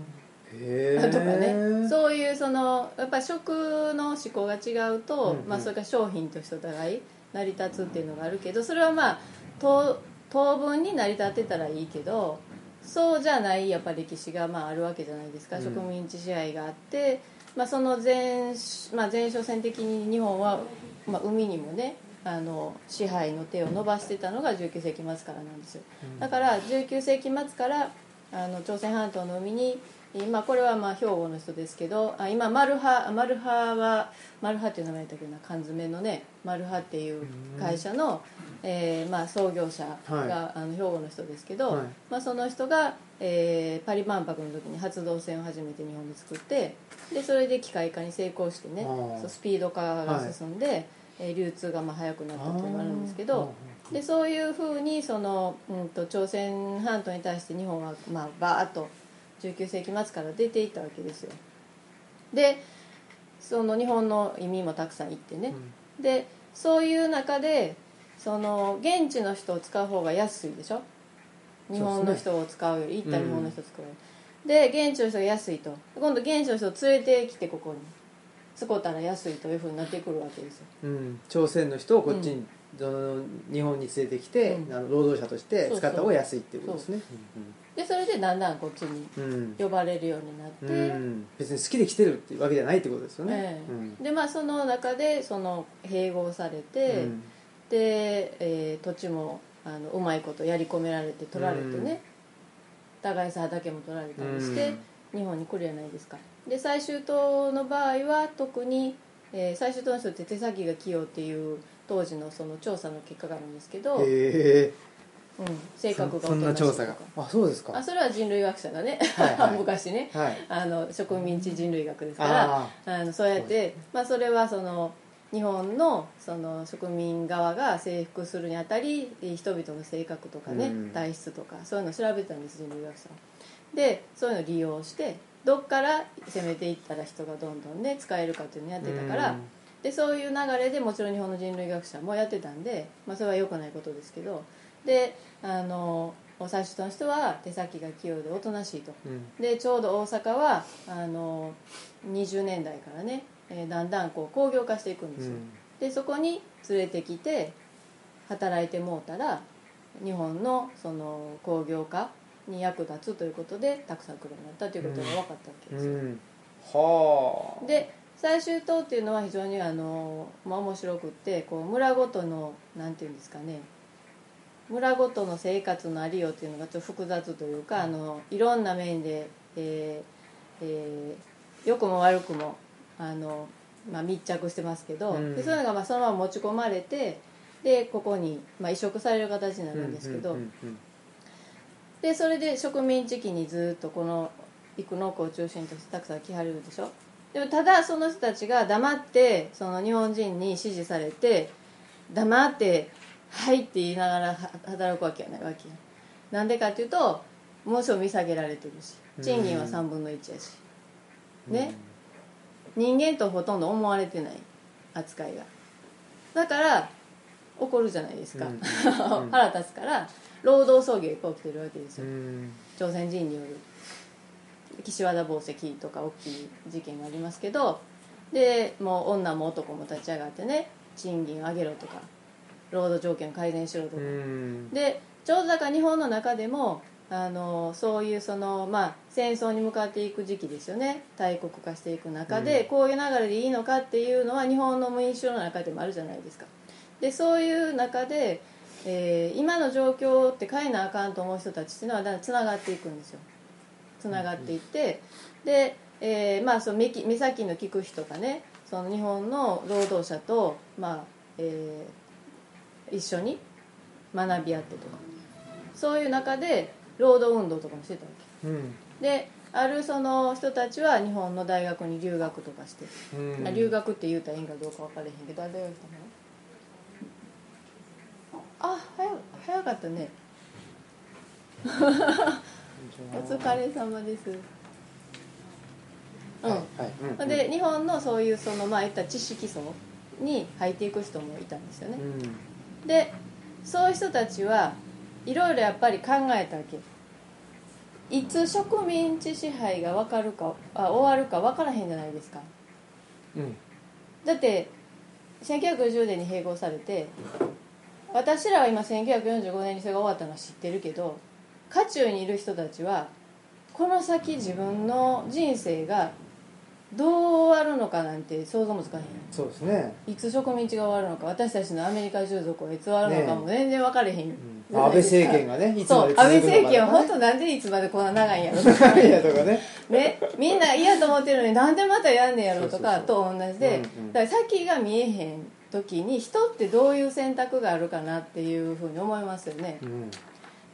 へえ。とかね。そういうそのやっぱり食の思考が違うと、うんうん。まあ、それから商品としてお互い成り立つっていうのがあるけどそれはまあ当当分に成り立ってたらいいけどそうじゃないやっぱ歴史がまああるわけじゃないですか、うん。植民地支配があって、まあ、その前,、まあ、前哨戦的に日本は、まあ、海にもねあの支配の手を伸ばしてたのが19世紀末からなんですよ。だから19世紀末からあの朝鮮半島の海に今これはまあ兵庫の人ですけどあ今マルハマルハはマルハっていう名前だったっけな缶詰のねマルハっていう会社の、えーまあ、創業者が、はい。あの兵庫の人ですけど、はい。まあ、その人が、えーパリ万博の時に発動船を初めて日本で作ってでそれで機械化に成功してねそうスピード化が進んで、えー流通がまあ早くなったっていうのがあるんですけどでそういうふうにその、うん、と朝鮮半島に対して日本は、まあ、バーッと19世紀末から出ていったわけですよ。でその日本の移民もたくさん行ってね、でそういう中でその現地の人を使う方が安いでしょ？日本の人を使うより行った日本の人を使うより、で現地の人が安いと。今度現地の人を連れてきてここに。使ったら安いというふうになってくるわけですよ。うん、朝鮮の人をこっちに、その日本に連れてきて、うん。あの労働者として使った方が安いっていうことですね。でそれでだんだんこっちに呼ばれるようになって、うん。別に好きで来てるっていうわけじゃないってことですよね、ええ。でまあその中でその併合されて、うん。で、えー土地もあのうまいことやり込められて取られてね、うん。互いさ畑も取られたりして、うん。日本に来るじゃないですか。で最終党の場合は特に、えー最終党の人って手先が器用っていう当時のその調査の結果があるんですけど、うん、へえ性格がそんな調査が。あそうですか。あそれは人類学者がね、はいはい。昔ね。はい。あの植民地人類学ですからああのそうやって、まあ、それはその日本のその植民側が征服するにあたり人々の性格とかね、うん。体質とかそういうのを調べてたんです人類学者は。でそういうのを利用してどっから攻めていったら人がどんどんね使えるかっていうのをやってたから、うんでそういう流れでもちろん日本の人類学者もやってたんで、まあ、それは良くないことですけどであの最初の人は手先が器用でおとなしいと。うん。でちょうど大阪はあの20年代からね、えーだんだんこう工業化していくんですよ、うん。でそこに連れてきて働いてもうたら日本のその工業化に役立つということでたくさん来るようになったということが分かったわけですよ、うん。はあ。で最終島っていうのは非常にあの、まあ、面白くってこう村ごとのなんていうんですかね。村ごとの生活のありようっていうのがちょっと複雑というかあのいろんな面で、えーえー良くも悪くもあの、まあ、密着してますけど、うん。でそういうのがまあそのまま持ち込まれてでここに、まあ、移植される形になるんですけど、でそれで植民地期にずっとこの生野区を中心としてたくさん来はるでしょ？でもただその人たちが黙ってその日本人に支持されて黙って「はい」って言いながらは働くわけやないわけや。なんでかっていうともちろん見下げられてるし賃金は3分の1やし。ね？人間とほとんど思われてない扱いが。だから怒るじゃないですか、うん。うん。腹立つから労働争議が起きてるわけですよ、うん。朝鮮人による岸和田紡績とか大きい事件がありますけどでもう女も男も立ち上がってね賃金上げろとか労働条件改善しろとか、うん。でちょうどだから日本の中でもあのそういうその、まあ、戦争に向かっていく時期ですよね。大国化していく中で、うん。こういう流れでいいのかっていうのは日本の民主主義の中でもあるじゃないですか。でそういう中で、えー今の状況って変えなあかんと思う人たちっていうのはだんだんつながっていくんですよつながっていってで、えーまあ、その目き目先の聞く人がねその日本の労働者と、まあえー一緒に学び合ってとか。そういう中で労働運動とかもしてたわうん。けであるその人たちは日本の大学に留学とかして、うん。留学って言うたらいいんかどうか分からへんけどあ大学来たの？あ早早かったね お疲れ様です。うん、はいはい。うんで日本のそういうそのまあいった知識層に入っていく人もいたんですよね、うん。でそういう人たちはいろいろやっぱり考えたわけ。いつ植民地支配が分かるかあ終わるか分からへんじゃないですか。うん。だって1910年に併合されて私らは今1945年にそれが終わったのは知ってるけど渦中にいる人たちはこの先自分の人生がどう終わるのかなんて想像もつかへんそうですね。いつ植民地が終わるのか私たちのアメリカ従属はいつ終わるのかも全然分かれへん、うん。まあ安倍政権がねいつまで続くのか。安倍政権は本当当なんでいつまでこんな長いんやろとか ね。ね、みんな嫌と思ってるのになんでまたやんねやろとかと同じで、うんうん。だから先が見えへん時に人ってどういう選択があるかなっていうふうに思いますよね。うん。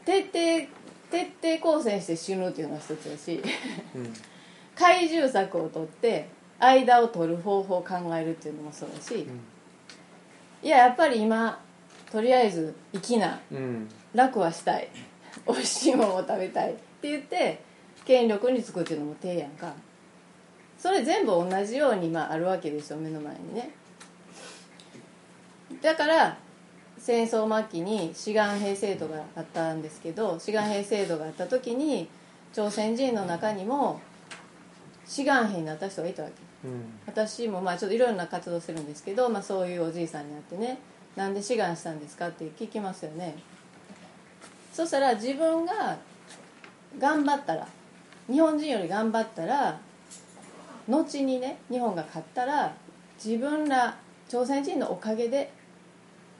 徹底徹底抗戦して死ぬっていうのは一つだし。うん。懐柔策を取って間を取る方法を考えるっていうのもそうだし、いややっぱり今とりあえず生きなうん。楽はしたい。美味しいものを食べたいって言って権力につくっていうのも手やんか。それ全部同じようにまああるわけですよ目の前にね。だから戦争末期に志願兵制度があったんですけど志願兵制度があった時に朝鮮人の中にも志願兵になった人がいたわけうん私もまあちょっといろいろな活動するんですけど、まあ、そういうおじいさんに会ってね「なんで志願したんですか?」って聞きますよねそしたら自分が頑張ったら日本人より頑張ったら後にね日本が勝ったら自分ら朝鮮人のおかげで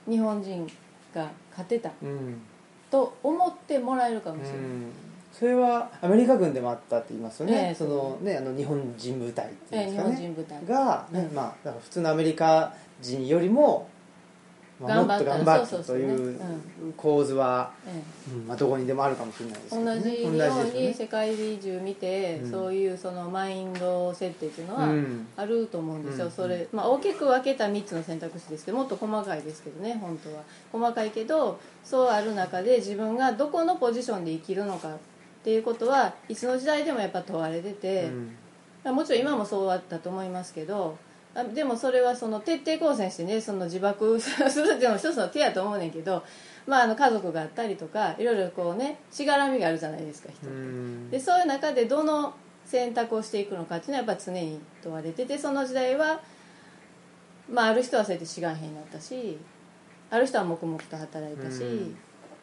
日本人が勝てたうん。と思ってもらえるかもしれない、うん。それはアメリカ軍でもあったって言いますよね、ええそのねあの日本人部隊っていうんええ日ですかね。本人部隊。が、ねうん。まあだから普通のアメリカ人よりも、まあ、もっと頑張ったという構図は、まあ、どこにでもあるかもしれないですけど、ね、同じように世界中見て、うん。そういうそのマインド設定っていうのはうん。あると思うんですよ、うんそれ、まあ、大きく分けた3つの選択肢ですけどもっと細かいですけどね本当は。細かいけどそうある中で自分がどこのポジションで生きるのかっていうことはいつの時代でもやっぱ問われてて、うん。もちろん今もそうだったと思いますけどあでもそれはその徹底抗戦してねその自爆 するっていうのも一つの手やと思うねんけど、まあ、あの家族があったりとかいろいろこうねしがらみがあるじゃないですか人でそういう中でどの選択をしていくのかっていうのはやっぱ常に問われててその時代は、まあ、ある人はそうやって志願兵になったしある人は黙々と働いたし、うん。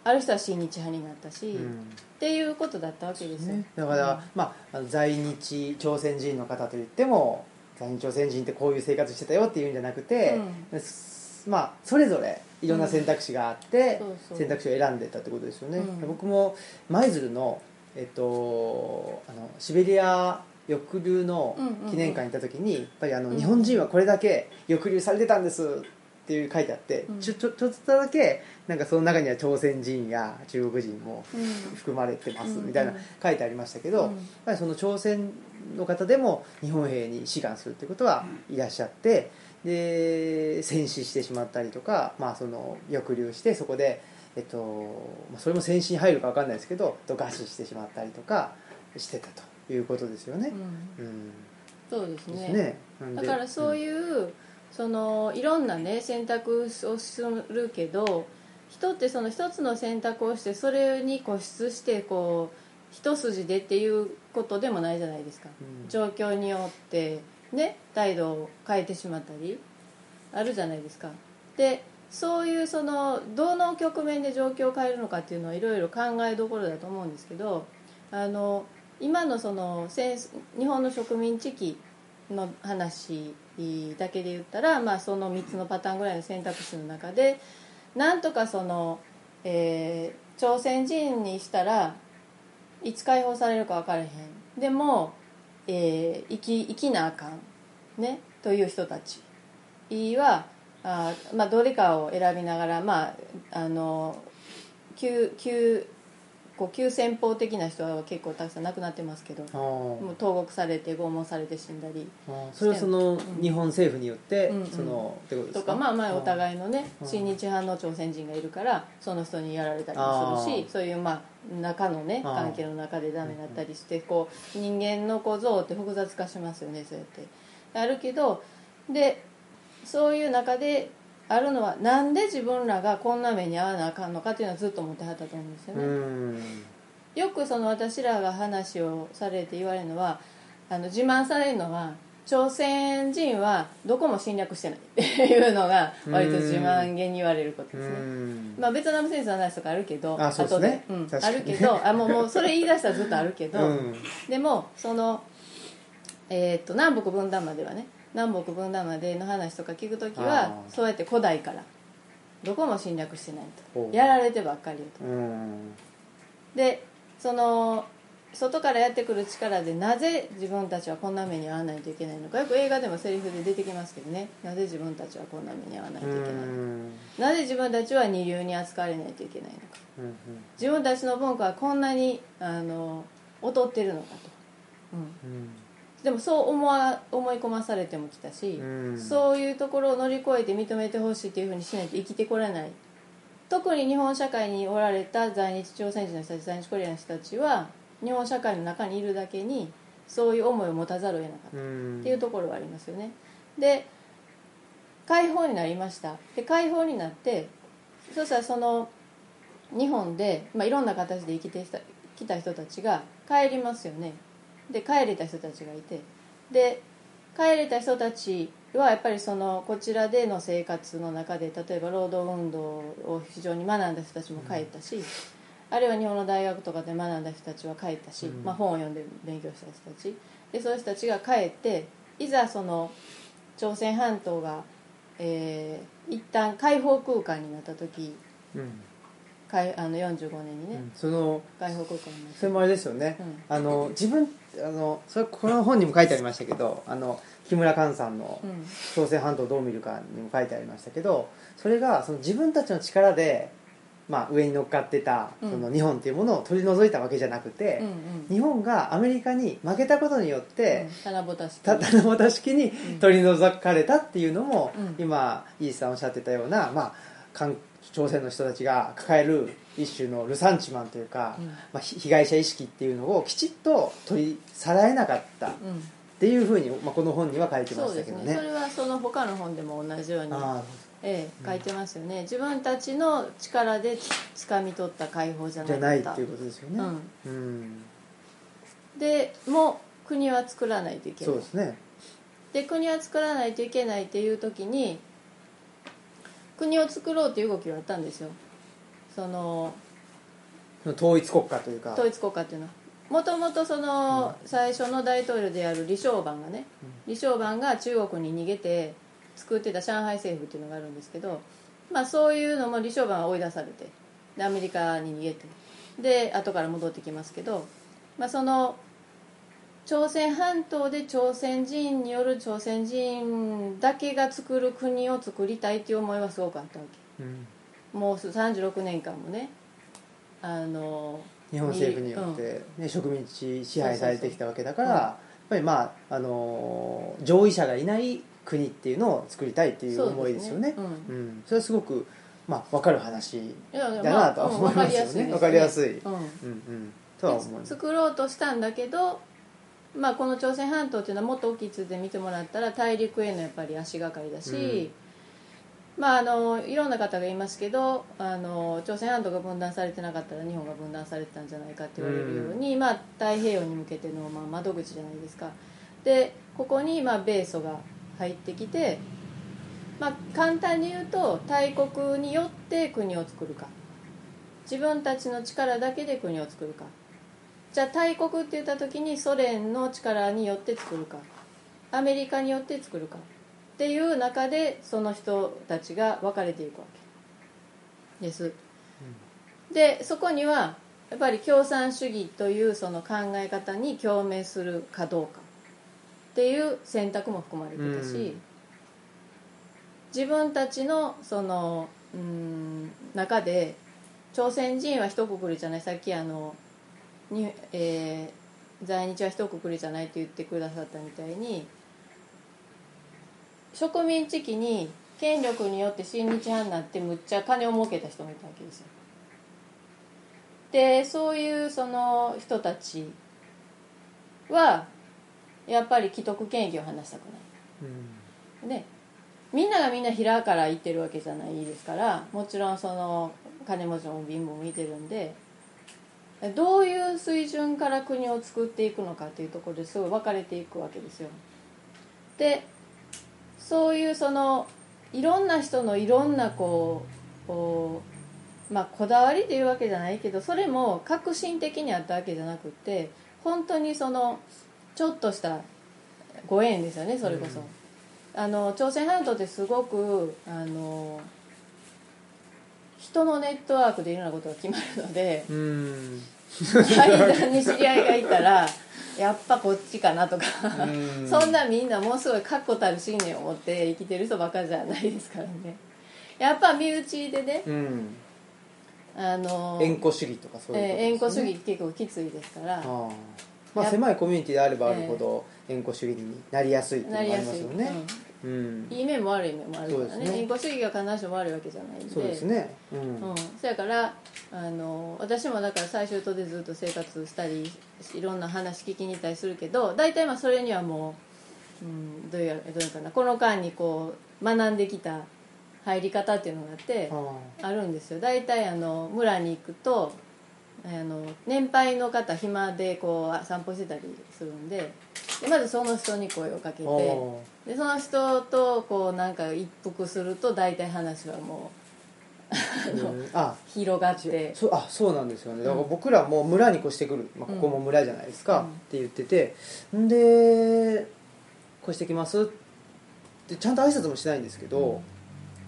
ある人は親日派になったし、っうん。ていうことだったわけですよ、ね、だから、まあ、あの在日朝鮮人の方といっても在日朝鮮人ってこういう生活してたよっていうんじゃなくて、すまあ、それぞれいろんな選択肢があって、選択肢を選んでたってことですよね、うん。僕も舞鶴の,、えっと、あのシベリア抑留の記念館に行った時に、やっぱりあの、うん。日本人はこれだけ抑留されてたんですっていう書いてあって、うん。ちょちょちょっとだけなんかその中には朝鮮人や中国人もうん。含まれてますうんみたいな書いてありましたけど、うん。やっぱりその朝鮮の方でも日本兵に志願するってことはいらっしゃってで戦死してしまったりとか、まあ、その抑留してそこで、えっとまあ、それも戦死に入るか分かんないですけど餓死してしまったりとかしてたということですよね。うん。うん。そうですね。ですね。だからそういう、そのいろんなね選択をするけど人ってその一つの選択をしてそれに固執してこう一筋でっていうことでもないじゃないですか、うん。状況によってね態度を変えてしまったりあるじゃないですか。でそういうそのどの局面で状況を変えるのかっていうのはいろいろ考えどころだと思うんですけどあの今のその戦日本の植民地期の話だけで言ったら、まあ、その3つのパターンぐらいの選択肢の中でなんとかその、えー朝鮮人にしたらいつ解放されるか分からへん。でも、えー生き生きなあかん、ね、という人たち。はあ、まあ、どれかを選びながら、まあ、あの急急こう急先鋒的な人は結構たくさん亡くなってますけどもう投獄されて拷問されて死んだりそれはその日本政府によって、うんうん。そのってことですか？とかまあまあおい互いのねうん。親日派の朝鮮人がいるからその人にやられたりもするしそういうまあ中のね関係の中でダメだったりしてこう人間のこう像って複雑化しますよねそうやって。あるけどでそういう中であるのはなんで自分らがこんな目に遭わなあかんのかっていうのはずっと思ってはったと思うんですようね、ん。よくその私らが話をされて言われるのはあの自慢されるのは朝鮮人はどこも侵略してないっていうのが割と自慢げに言われることうですね、ん。まあ、ベトナム戦争の話とかあるけどあそうですね。うん、あるけどあもうもうそれ言い出したらずっとあるけど、うん。でもその、えーっと南北分断まではね南北分断までの話とか聞くときあはー。そうやって古代からどこも侵略してないほう。とやられてばっかりよと。うん。でその外からやってくる力でなぜ自分たちはこんな目に遭わないといけないのか。よく映画でもセリフで出てきますけどね。なぜ自分たちはこんな目に遭わないといけないのか。うん。なぜ自分たちは二流に扱われないといけないのか。うん自分たちの文化はこんなにあの劣ってるのかと、うん、うんでもそう思わ思い込まされてもきたし、うん。そういうところを乗り越えて認めてほしいというふうにしないと生きてこれない。特に日本社会におられた在日朝鮮人の人たち在日コリアンの人たちは日本社会の中にいるだけにそういう思いを持たざるを得なかった。うん。っていうところはありますよね。で解放になりました。で解放になってそしたらその日本で、まあ、いろんな形で生きてきた人たちが帰りますよねで帰れた人たちがいて。で帰れた人たちはやっぱりそのこちらでの生活の中で例えば労働運動を非常に学んだ人たちも帰ったし、あるいは日本の大学とかで学んだ人たちは帰ったし、うん。まあ、本を読んで勉強した人たち。でそういう人たちが帰っていざその朝鮮半島が、えー一旦開放空間になった時うん。かいあの45年にね、うん。その開放空間になって。それもあれですよね、うん。あの自分あのそれこの本にも書いてありましたけどあの木村寛さんのうん朝鮮半島をどう見るかにも書いてありましたけどそれがその自分たちの力で、まあ、上に乗っかってたうん。その日本っていうものを取り除いたわけじゃなくて、うんうん。日本がアメリカに負けたことによって、うん。棚ぼた式た棚ぼた式にうん取り除かれたっていうのも、うん。今イースさんおっしゃってたような、まあ、韓朝鮮の人たちが抱える一種のルサンチマンというか、うん。まあ、ひ被害者意識っていうのをきちっと取りさらえなかったっうん。ていうふうに、まあ、この本には書いてましたけどね。ね。それはその他の本でも同じように、あええ、書いてますよね、自分たちの力でつ掴み取った解放じゃあないじゃないっていうことですよね。うん。うん。でも国は作らないといけない。そうですね。で国は作らないといけないっていう時に国を作ろうという動きがあったんですよ。その統一国家というか。統一国家っていうのは。もともとその最初の大統領である李承晩がね李承晩が中国に逃げて作ってた上海政府っていうのがあるんですけど、まあ、そういうのも李承晩は追い出されてでアメリカに逃げてで後から戻ってきますけど、まあ、その朝鮮半島で朝鮮人による朝鮮人だけが作る国を作りたいっていう思いはすごくあったわうん。けもう36年間もね。あの日本政府によって、ね植民地支配されてきたわけだから、そうそう。そうやっぱりまああのー上位者がいない国っていうのを作りたいっていう思いですよね。そうん。それはすごくまあ分かる話いやいやだなとはまあ思いますよね。うん分かりやすい。うん。うんうん。とは思います。作ろうとしたんだけどまあ、この朝鮮半島っていうのはもっと大きい図で見てもらったら大陸へのやっぱり足がかりだし、まあ、あのいろんな方がいますけどあの朝鮮半島が分断されてなかったら日本が分断されてたんじゃないかって言われるように、まあ、太平洋に向けての、まあ、窓口じゃないですか。でここに、まあ、米ソが入ってきて、まあ、簡単に言うと大国によって国を作るか。自分たちの力だけで国を作るかじゃあ大国って言った時にソ連の力によって作るか。アメリカによって作るか。っていう中でその人たちが分かれていくわけです、でそこにはやっぱり共産主義というその考え方に共鳴するかどうか。っていう選択も含まれてたし、うん。自分たちのそのうん中で朝鮮人は一括りじゃない。さっきあのに、えー在日は一括りじゃないって言ってくださったみたいに植民地期に権力によって親日派になってむっちゃ金を儲けた人もいたわけですよ。でそういうその人たちはやっぱり既得権益を話したくない。でみんながみんな平から言ってるわけじゃないですからもちろんその金持ちも貧乏もいてるんでどういう水準から国を作っていくのかっていうところですごい分かれていくわけですよ。でそういうそのいろんな人のいろんなこうこうまあこだわりというわけじゃないけどそれも革新的にあったわけじゃなくって本当にそのちょっとしたご縁ですよねそれこそ、あの朝鮮半島ってすごくあの人のネットワークでいろんなことが決まるのでうん。間に知り合いがいたらやっぱこっちかなとかうん。そんなみんなものすごい確固たる信念を持って生きてる人ばっかじゃないですからね。やっぱ身内でねうん。あの縁故主義とかそういうえー縁故主義結構きついですから。まあ狭いコミュニティであればあるほど縁故主義になりやすいっていうのもありますよね。うんうん。いい面も悪い面もあるからね。ね。縁故主義が必ずしも悪いわけじゃないんで。そうですね。うん。うん、そやからあの私もだから最終島でずっと生活したりいろんな話聞きに行ったりするけど大体まあそれにはもう、うん、どういうどういうかな。この間にこう学んできた入り方っていうのがあってああるんですよ。大体あの村に行くとあの年配の方暇でこう散歩してたりするんででまずその人に声をかけあてでその人とこうなんか一服すると大体話はもううん。あ。広がって。そうあそうなんですよね。だから僕らも村に越してくる、まあ、ここも村じゃないですか、うん。って言ってて。んで越してきます。ってちゃんと挨拶もしないんですけど、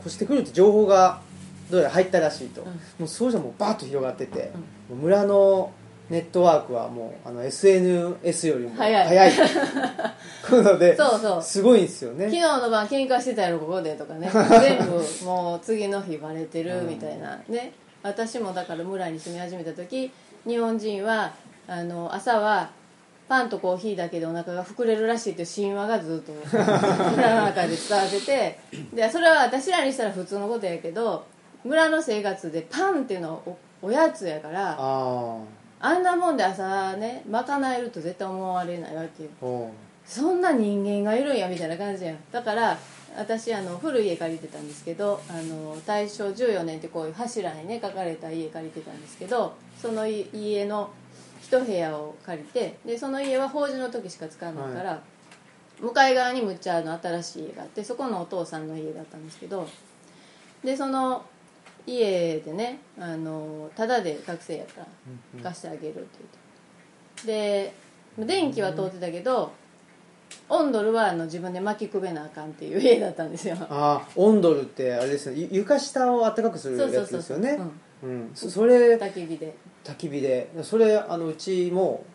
越してくるって情報がどうやら入ったらしいと、ん。もうそうじゃもうバーッと広がってて、もう村のネットワークはもうあの SNS よりも早い。早い。このでそうそう。すごいんですよ昨日ねの晩喧嘩してたやろここでとかね。全部もう次の日バレてるみたいな。ね。私もだから村に住み始めた時日本人はあの朝はパンとコーヒーだけでお腹が膨れるらしいという神話がずっと村の中で伝わってて。でそれは私らにしたら普通のことやけど村の生活でパンっていうのはおおやつやからああんなもんで朝ね賄えると絶対思われないわけよ。そんな人間がいるんやみたいな感じやん。だから私あの古い家借りてたんですけどあの大正14年ってこういう柱にね書かれた家借りてたんですけどそのい家の一部屋を借りてでその家は法事の時しか使わないから、向かい側にむっちゃあの新しい家があってそこのお父さんの家だったんですけどでその家でねあのタダで学生やった。ら貸してあげるって言って。で電気は通ってたけどオンドルはあの自分で巻きくべなあかんっていう家だったんですよ。ああオンドルってあれですね。ゆ床下を暖かくするやつですよね。うんうん。そそれ焚き火で。焚き火で。それあのうちも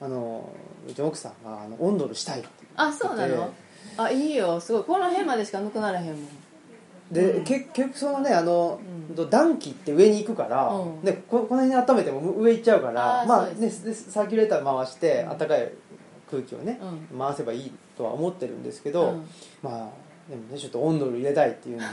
あのうちの奥さんがあのオンドルしたいって言って。あそうなの？あいいよ。すごい。この辺までしかぬくならへんもんで、け結局そのねあの、暖気って上に行くから、うん。ね、ここの辺温めても上行っちゃうからまあね。でサーキュレーター回して暖かい空気をね、う回せばいいとは思ってるんですけど、うん。まあでもねちょっと温度を入れたいっていうんで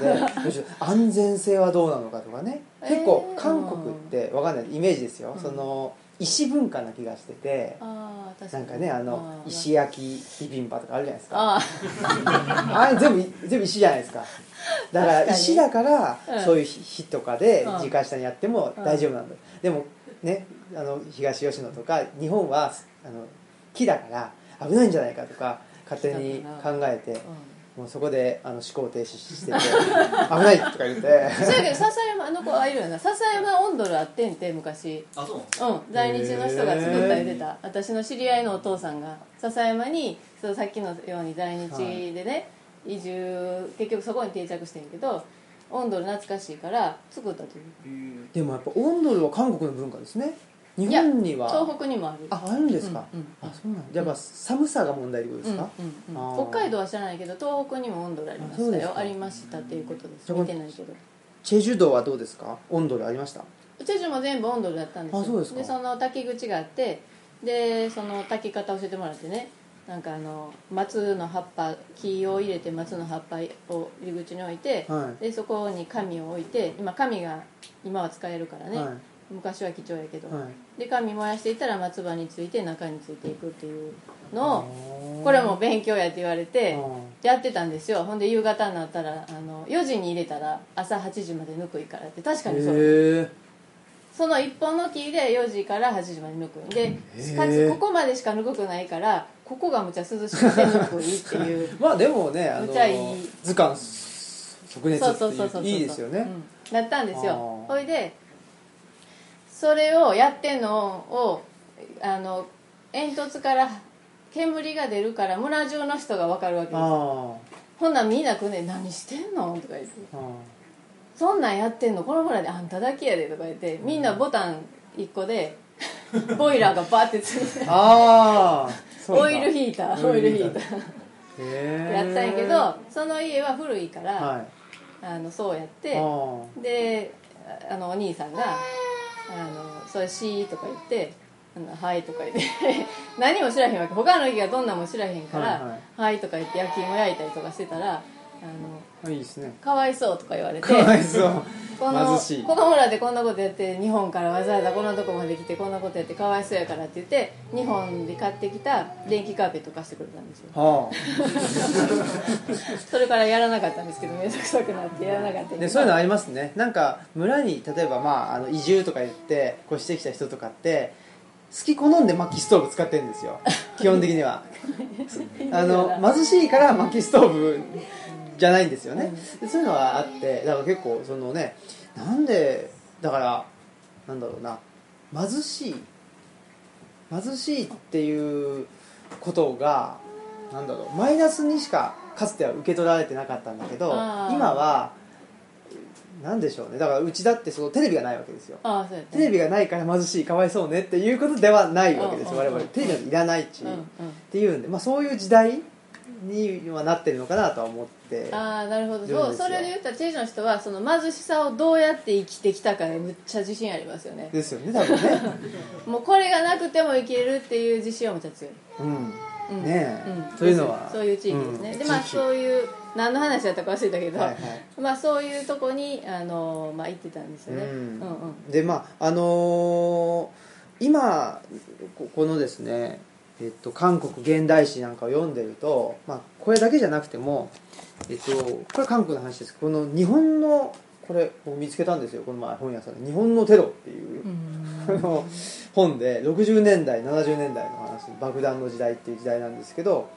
安全性はどうなのかとかね。結構えー韓国ってわかんないイメージですよ、うん。その石文化な気がしててあなんかねあのー石焼きビビンバとかあるじゃないですか。あ あれ全部全部石じゃないですか だから石だからうん。そういう火とかでうん。直下にやっても大丈夫なんだ。でもねあの東吉野とか日本はあの木だから危ないんじゃないかとか勝手に考えてあ、もうそこであの思考停止してて 危ないとか言って。うん、そうやけど笹山あの子はいるよな。笹山オンドルあってんて昔。あそううん。在日の人が作った言ってた。私の知り合いのお父さんが笹山にそうさっきのように在日でね、移住結局そこに定着してんけどオンドル懐かしいから作ったという。でもやっぱオンドルは韓国の文化ですね。日本には。東北にもある。ああるんですか、うんうんあそうなんやっぱ寒さが問題ってことですか、うんうんうん。北海道は知らないけど東北にも温度がありましたよ。ありましたっていうことです。じゃあ見てないけど。チェジュ道はどうですか？オンドルありました？チェジュも全部温度だったんですよ。あそうですか。その炊き口があってでその炊き方教えてもらってねなんかあの松の葉っぱ木を入れて松の葉っぱを入り口に置いて、はでそこに紙を置いて今紙が今は使えるからね、はい。昔は貴重やけど、はい。で紙燃やしていったら松葉について中についていくっていうのをこれも勉強やって言われてあやってたんですよ。ほんで夕方になったらあの4時に入れたら朝8時まで抜くいからって確かにそう。その1本の木で4時から8時まで抜くんでー。かつここまでしか抜くくないからここがむちゃ涼しくて抜くいっていう。まあでもねあのむちゃいい。図鑑即熱っていういいですよね、うん。なったんですよ。ほいでそれをやってんのをあの煙突から煙が出るから村中の人が分かるわけです。あほんなんみんな来んねん何してんの?」とか言って。ああ「そんなんやってんのこの村であんただけやで」とか言って。みんなボタン1個で ボイラーがバーってついて。ああオイルヒーターオイルヒーター。やったんやけどその家は古いから、はい。あのそうやってあであのお兄さんが「あのそれしー」とか言って「あのはい」とか言って 何も知らへんわけ。他の家がどんなんも知らへんからはい「はい」とか言って焼き芋焼いたりとかしてたら「あのあいいですね。かわいそう」とか言われて。かわいそうこの貧しい。この村でこんなことやって日本からわざわざこんなとこまで来てこんなことやってかわいそうやからって言って日本で買ってきた電気カーペット貸してくれたんですよ。は それからやらなかったんですけど面倒くさくなってやらなかったあでそういうのありますね。なんか村に例えば、まあ、あの移住とか言って越してきた人とかって好き好んで薪ストーブ使ってるんですよ。基本的には。あの貧しいから薪ストーブじゃないんですよね、でそういうのはあってだから結構そのねなんでだからなんだろうな貧しい貧しいっていうことがなんだろうマイナスにしかかつては受け取られてなかったんだけど今はなんでしょうね。だからうちだってそのテレビがないわけですよ。ああそうやったテレビがないから貧しいかわいそうねっていうことではないわけですうん我々テレビなんていらないし、うんうん。っていうんで、まあ、そういう時代にはなってるのかなとは思ってああなるほど。そうそれで言ったらチェジの人はその貧しさをどうやって生きてきたかにむっちゃ自信ありますよね。ですよね多分ね。もうこれがなくても生きれるっていう自信はむっちゃ強い、うん。うん。ねえ、ん。そういうのはそういう地域ですね、うん。でまあそういう何の話だったか忘れたけど、はいはい。まあそういうとこにあの、まあ、行ってたんですよね、うん。うんうん。でまああのー今ここのですね、えっと、韓国現代史なんかを読んでると、まあ、これだけじゃなくても、えっと、これ韓国の話です。この日本のこれ僕見つけたんですよ。この前本屋さん。で「日本のテロ」っていう、あの 本で60年代70年代の話爆弾の時代っていう時代なんですけど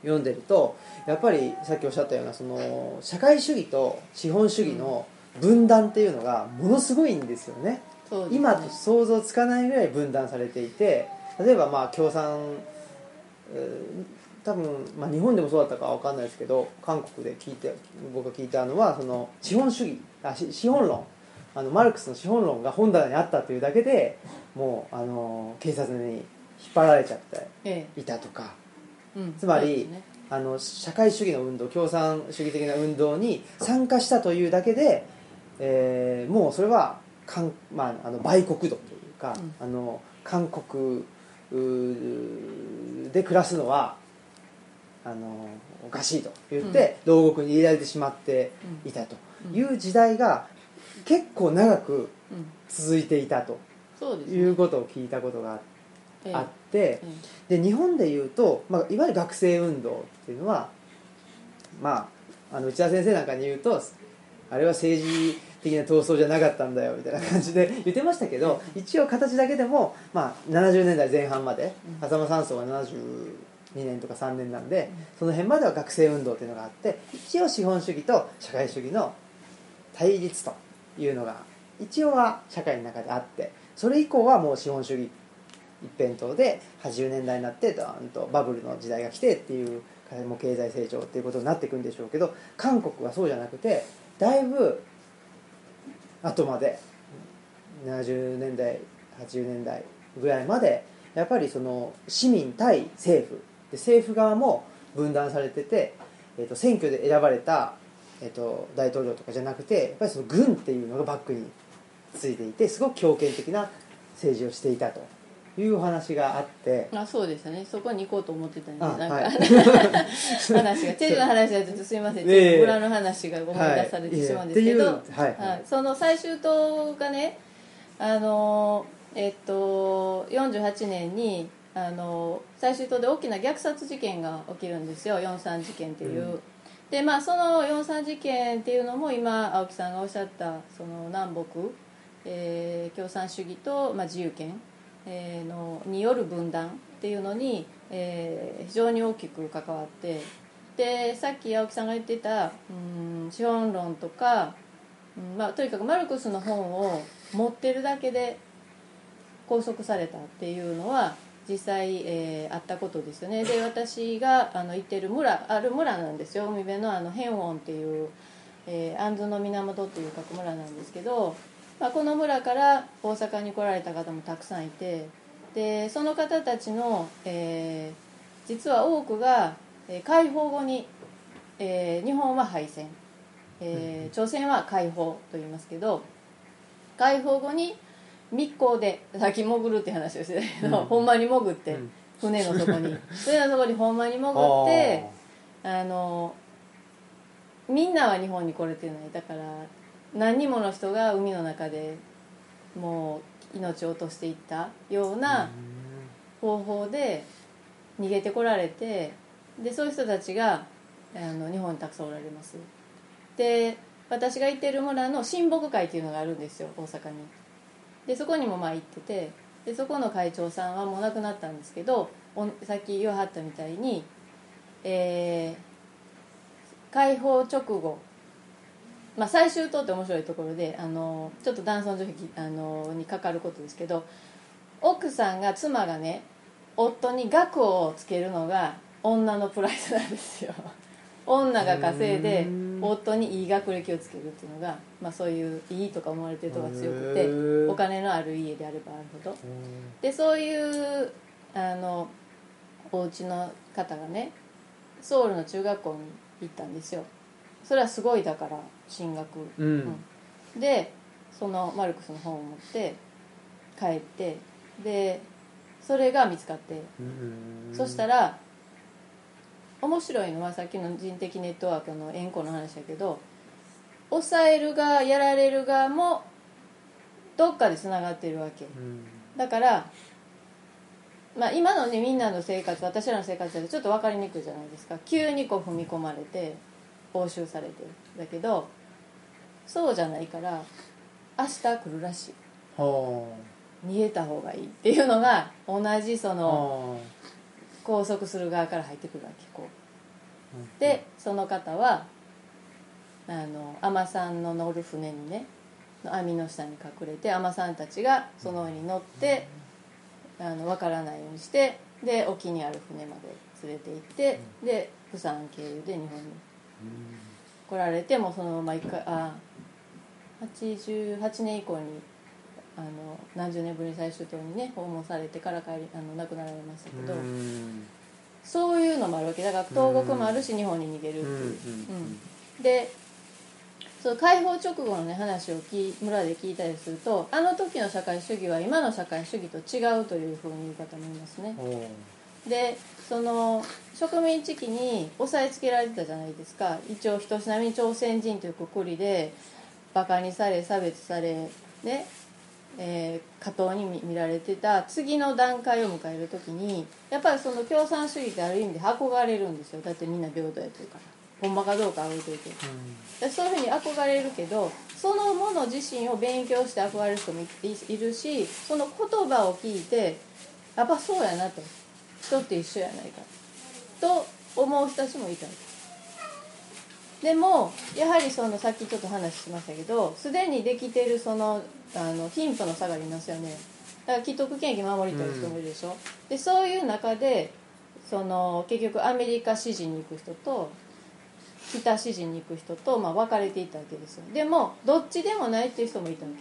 読んでるとやっぱりさっきおっしゃったようなその社会主義と資本主義の分断っていうのがものすごいんですよね。今と想像つかないぐらい分断されていて例えばまあ共産えー多分、まあ、日本でもそうだったかは分かんないですけど韓国で聞いて僕が聞いたのはその資本主義あし資本論。あのマルクスの資本論が本棚にあったというだけでもうあの警察に引っ張られちゃってえいたとか。えうん。つまりね。あの社会主義の運動共産主義的な運動に参加したというだけで、えーもうそれは韓、まあ、あの売国度というか、あの韓国で暮らすのはあのおかしいと言って、牢獄に入れられてしまっていたという時代が結構長くうん。続いていたということを聞いたことがええあって、えで日本でいうと、まあ、いわゆる学生運動っていうのは、まあ、あの内田先生なんかに言うとあれは政治的な闘争じゃなかったんだよみたいな感じで言ってましたけど一応形だけでも、まあ、70年代前半までうん。浅間山荘は72年とか3年なんでその辺までは学生運動っていうのがあって一応資本主義と社会主義の対立というのが一応は社会の中であってそれ以降はもう資本主義一辺倒で80年代になってドーンとバブルの時代が来てっていうもう経済成長っていうことになっていくんでしょうけど韓国はそうじゃなくてだいぶ後まで。70年代80年代ぐらいまでやっぱりその市民対政府。で政府側も分断されてて、えー、と選挙で選ばれた、えー、と大統領とかじゃなくてやっぱりその軍っていうのがバックについていてすごく強権的な政治をしていたと。いうお話があって。あそうでしたね。そこに行こうと思ってたんであなんか、はい。話がチェジュの話だとすいません、ええ。ちょっと村の話が思い出されてしまうんですけど、はい。はい。はい。その最終党がねあのえっと48年にあの最終党で大きな虐殺事件が起きるんですよ。43事件っていう、うん。でまあその43事件っていうのも今青木さんがおっしゃったその南北、えー共産主義と、まあ、自由権、えーのによる分断っていうのに、えー非常に大きく関わってでさっき青木さんが言ってたうん資本論とか、うんまあ、とにかくマルクスの本を持ってるだけで拘束されたっていうのは実際、えーあったことですよね。で私があの行ってる村ある村なんですよ。海辺のあのヘンウォンっていう、えー、安曇の源っていう各村なんですけど、まあ、この村から大阪に来られた方もたくさんいてでその方たちの、えー実は多くが、えー解放後に、えー日本は敗戦、えー朝鮮は解放と言いますけど解放後に密航でさっき潜るって話をしてたけど、うん。ほんまに潜って、うん。船の底に。船の底にほんまに潜ってあのみんなは日本に来れてない。だから何人もの人が海の中でもう命を落としていったような方法で逃げてこられてでそういう人たちがあの日本にたくさんおられます。で私が行ってる村の親睦会っていうのがあるんですよ大阪に。でそこにもまあ行っててでそこの会長さんはもう亡くなったんですけどおさっき言わはったみたいに、えー解放直後、まあ、最終島って面白いところであのちょっと男尊女卑あのにかかることですけど奥さんが妻がね夫に額をつけるのが女のプライドなんですよ。女が稼いでうん。夫にいい学歴をつけるっていうのが、まあ、そういういいとか思われてるとこが強くへてー。お金のある家であればあるほど。でそういうあのお家の方がねソウルの中学校に行ったんですよ。それはすごいだから進学、うん。うん。でそのマルクスの本を持って帰ってでそれが見つかってうんそしたら面白いのはさっきの人的ネットワークの円弧の話だけど抑える側やられる側もどっかでつながってるわけ。うん。だから、まあ、今のねみんなの生活私らの生活だとちょっと分かりにくいじゃないですか。急にこう踏み込まれて押収されてだけどそうじゃないから明日来るらしい。は逃げた方がいいっていうのが同じそあのは拘束する側から入ってくるわけこう。あでその方はあの海女さんの乗る船にね網の下に隠れて海女さんたちがその上に乗ってあの分からないようにしてで沖にある船まで連れて行ってで釜山経由で日本に来られてもうそのまま一回あ88年以降にあの何十年ぶりに最終島にね訪問されてから帰りあの亡くなられましたけど、うん。そういうのもあるわけ。だから東国もあるし日本に逃げるっていう、うんうんでその解放直後のね話をき村で聞いたりするとあの時の社会主義は今の社会主義と違うというふうに言う方もいますね。でその植民地期に押さえつけられてたじゃないですか。一応人しなみに朝鮮人というくくりでバカにされ差別されねえー、過当に見見られてた次の段階を迎える時にやっぱりその共産主義ってある意味で憧れるんですよ。だってみんな平等やってるか。らほんまかどうかは置いといて。でそういうふうに憧れるけどそのもの自身を勉強して憧れる人もいいるしその言葉を聞いてやっぱそうやなと。人って一緒やないか。と思う人たちもいた。わけでもやはりそのさっきちょっと話しましたけどすでにできてるそのあの貧富の差がありますよね。だから既得権益守りたい人もいるでしょ、でそういう中でその結局アメリカ支持に行く人と北支持に行く人と、まあ、分かれていたわけですよ。でもどっちでもないっていう人もいたわ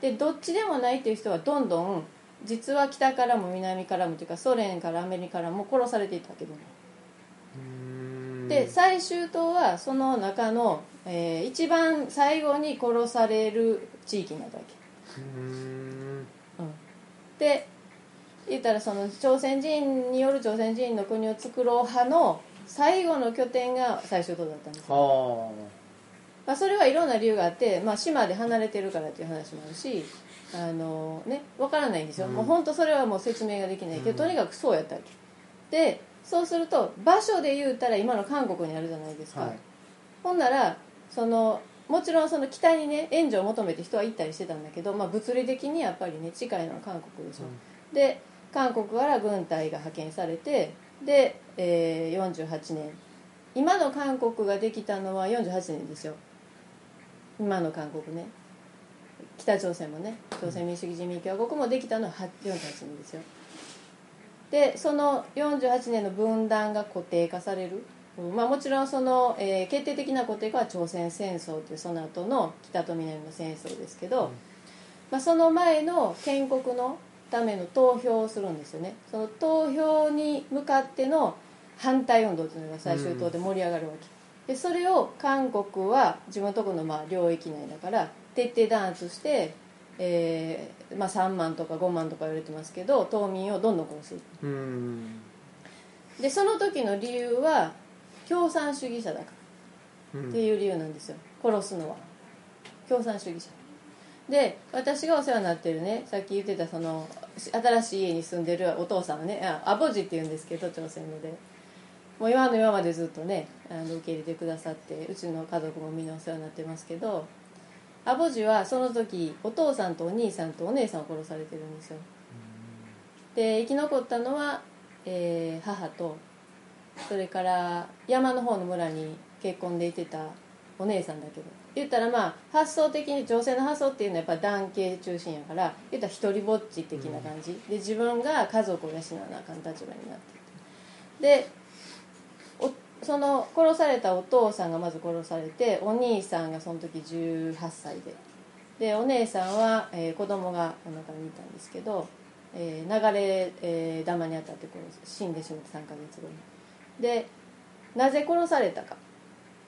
け。でどっちでもないっていう人はどんどん実は北からも南からもというかソ連からアメリカからも殺されていたわけでもで最終島はその中の、えー一番最後に殺される地域になったわけうん。で言ったらその朝鮮人による朝鮮人の国を作ろう派の最後の拠点が最終島だったんですまあ、それはいろんな理由があって、まあ、島で離れてるからっていう話もあるしあのね分からないんですよ、うん。もう本当それはもう説明ができないけど、うん。とにかくそうやったわけ。でそうすると場所で言うたら今の韓国にあるじゃないですか、あはい。ほんならそのもちろんその北にね援助を求めて人は行ったりしてたんだけど、まあ、物理的にやっぱりね近いのは韓国でしょ、で韓国から軍隊が派遣されてで、えー48年。今の韓国ができたのは48年ですよ。今の韓国ね。北朝鮮もね朝鮮民主主義人民共和国もできたのは48年ですよでその48年の分断が固定化される、うんまあ、もちろんその、えー決定的な固定化は朝鮮戦争というその後の北と南の戦争ですけど、まあ、その前の建国のための投票をするんですよね。その投票に向かっての反対運動というのが最終党で盛り上がるわけ、でそれを韓国は自分のところのまあ領域内だから徹底弾圧して、えーまあ、3万とか5万とか言われてますけど島民をどんどん殺す。うん。でその時の理由は共産主義者だから。うんっていう理由なんですよ。殺すのは。共産主義者。で私がお世話になってるねさっき言ってたその新しい家に住んでるお父さんはねあアボジって言うんですけど朝鮮語で。もう今の今までずっとねあの受け入れてくださってうちの家族もみんなお世話になってますけどアボジはその時お父さんとお兄さんとお姉さんを殺されてるんですよ。で生き残ったのは、えー母とそれから山の方の村に結婚でいてたお姉さんだけど。言ったらまあ発想的に女性の発想っていうのはやっぱ男系中心やから言ったら一人ぼっち的な感じ、で自分が家族を養わなあかん立場になっていて。でおその殺されたお父さんがまず殺されてお兄さんがその時18歳で。でお姉さんは、えー子供がお腹にいたんですけど、えー流れ、えー弾に当たって殺す死んでしまって3ヶ月後に。でなぜ殺されたか。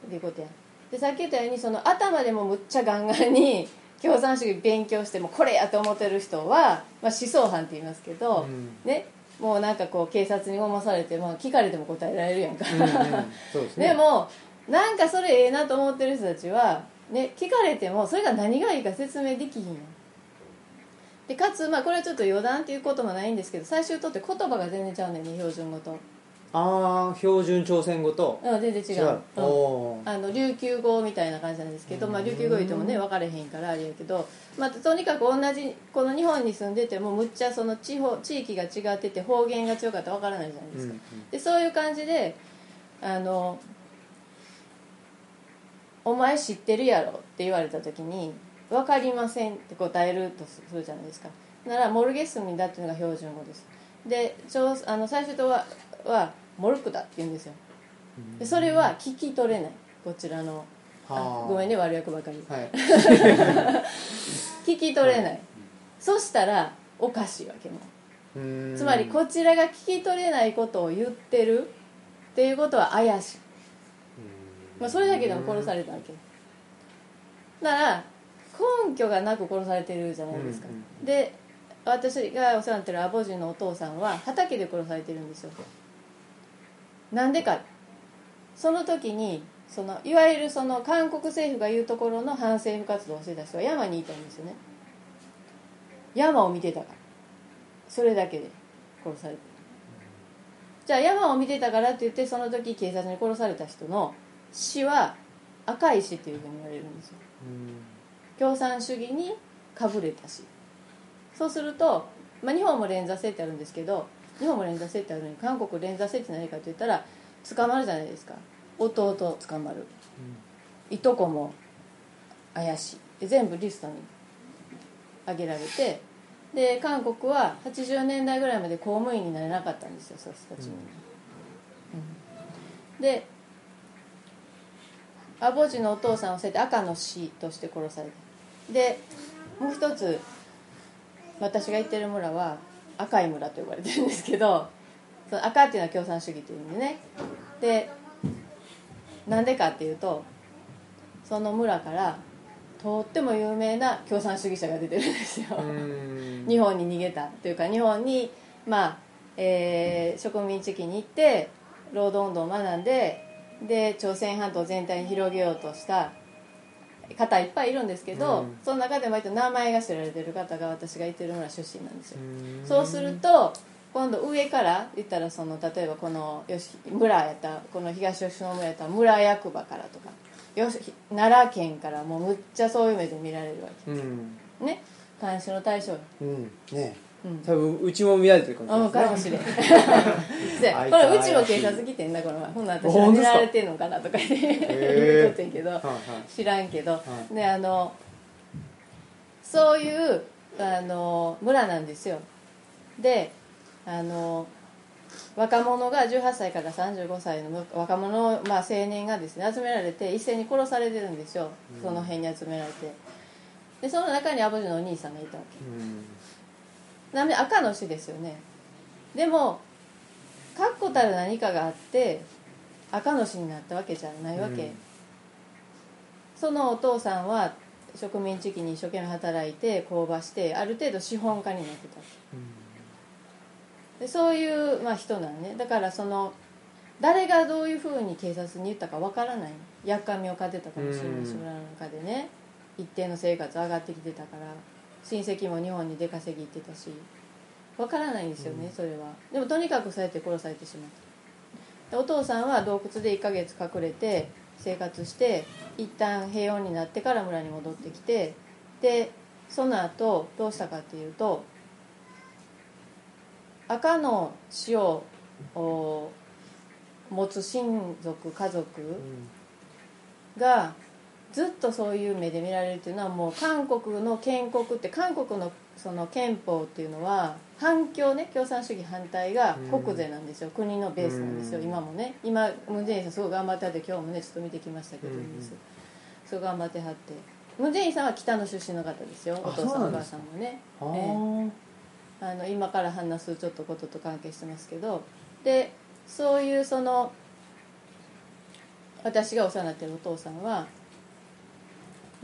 っていうことやでさっき言ったようにその頭でもむっちゃガンガンに 共産主義勉強してもこれやと思ってる人は、まあ、思想犯って言いますけど、うん。ねもうなんかこう警察にごまされて、まあ、聞かれても答えられるやんか、うんうんですね。でもなんかそれええなと思ってる人たちは、ね、聞かれてもそれが何がいいか説明できひんやん。でかつ、まあ、これはちょっと余談っていうこともないんですけど最終とって言葉が全然ちゃうねんね標準語と、ああ標準朝鮮語と？うん、全然違う。違う。あの琉球語みたいな感じなんですけど、まあ、琉球語言ってもね分かれへんからあれやけど、まあ、とにかく同じこの日本に住んでてもむっちゃその地方地域が違ってて方言が強かったら分からないじゃないですか、でそういう感じであの「お前知ってるやろ」って言われた時に「分かりません」って答えるとするじゃないですか。ならモルゲスミだっていうのが標準語です。でちょうあの最初とははモルクだって言うんですよ。でそれは聞き取れない。こちらのごめんね悪役ばかり。はい。聞き取れない、そしたらおかしいわけもつまりこちらが聞き取れないことを言ってるっていうことは怪しい、まあ、それだけでも殺されたわけ。だから根拠がなく殺されてるじゃないですか、で私がお世話になってるアボジのお父さんは畑で殺されてるんですよなんでか。その時にそのいわゆるその韓国政府が言うところの反政府活動をしてた人は山にいたんですよね。山を見てたから。それだけで殺されてるじゃあ山を見てたからって言ってその時警察に殺された人の死は赤い死っていうふうに言われるんですよ。共産主義にかぶれた死。そうすると、まあ、日本も連座制ってあるんですけど日本も連座制ってあるのに韓国連座制って何かって言ったら捕まるじゃないですか。弟捕まる。いとこも怪しい。で全部リストに挙げられてで韓国は80年代ぐらいまで公務員になれなかったんですよそういう人たちに、うん。でアボジのお父さんを捨てて赤の死として殺された。でもう一つ私が行ってる村は赤い村と呼ばれてるんですけどその赤っていうのは共産主義という意味でね。でなんでかっていうとその村からとっても有名な共産主義者が出てるんですよ。日本に逃げたというか日本にまあ、えー植民地域に行って労働運動を学んでで朝鮮半島全体に広げようとした方いっぱいいるんですけど、うん。その中で割と名前が知られてる方が私がいてる村出身なんですよ。そうすると今度上から言ったらその例えばこのよし村やったらこの東吉野村やったら村役場からとかよし奈良県からもうむっちゃそういう目で見られるわうん。けね。監視の対象。うん。ね。うん多分うちも見られてるかもうんしれないかもしれんこれうちも警察来てんなこの前ほんなら私は見られてんのかなとか言ってへー言うてんけどはいはい。知らんけど、いであのそういうあの村なんですよ。であの若者が18歳から35歳の若者、まあ、青年がですね集められて一斉に殺されてるんですよ。その辺に集められて。でその中にアボジのお兄さんがいたわけ。うんなので赤の死ですよね。でも確固たる何かがあって赤の死になったわけじゃないわけ、うん。そのお父さんは植民地域に一生懸命働いて工場してある程度資本家になってた。でそういう、まあ、人なんね。だからその誰がどういうふうに警察に言ったかわからない。やっかみを買ってたかもしれないしうん。村の中でね。一定の生活上がってきてたから親戚も日本に出稼ぎ行ってたしわからないんですよね、それは。でもとにかくそうやって殺されてしまった。でお父さんは洞窟で1ヶ月隠れて生活して一旦平穏になってから村に戻ってきてでその後どうしたかっていうと赤の死をお持つ親族家族がずっとそういう目で見られるっていうのはもう韓国の建国って韓国のその憲法っていうのは反共ね共産主義反対が国税なんですよ、国のベースなんですよ、うん。今もね。今ムン・ジェインさんすごい頑張ってはって今日もねちょっと見てきましたけど、うん。すごい頑張ってはって。ムン・ジェインさんは北の出身の方ですよ。お父さんお母さんもね。あの今から話すちょっとことと関係してますけど。でそういうその私がお世話になってるお父さんは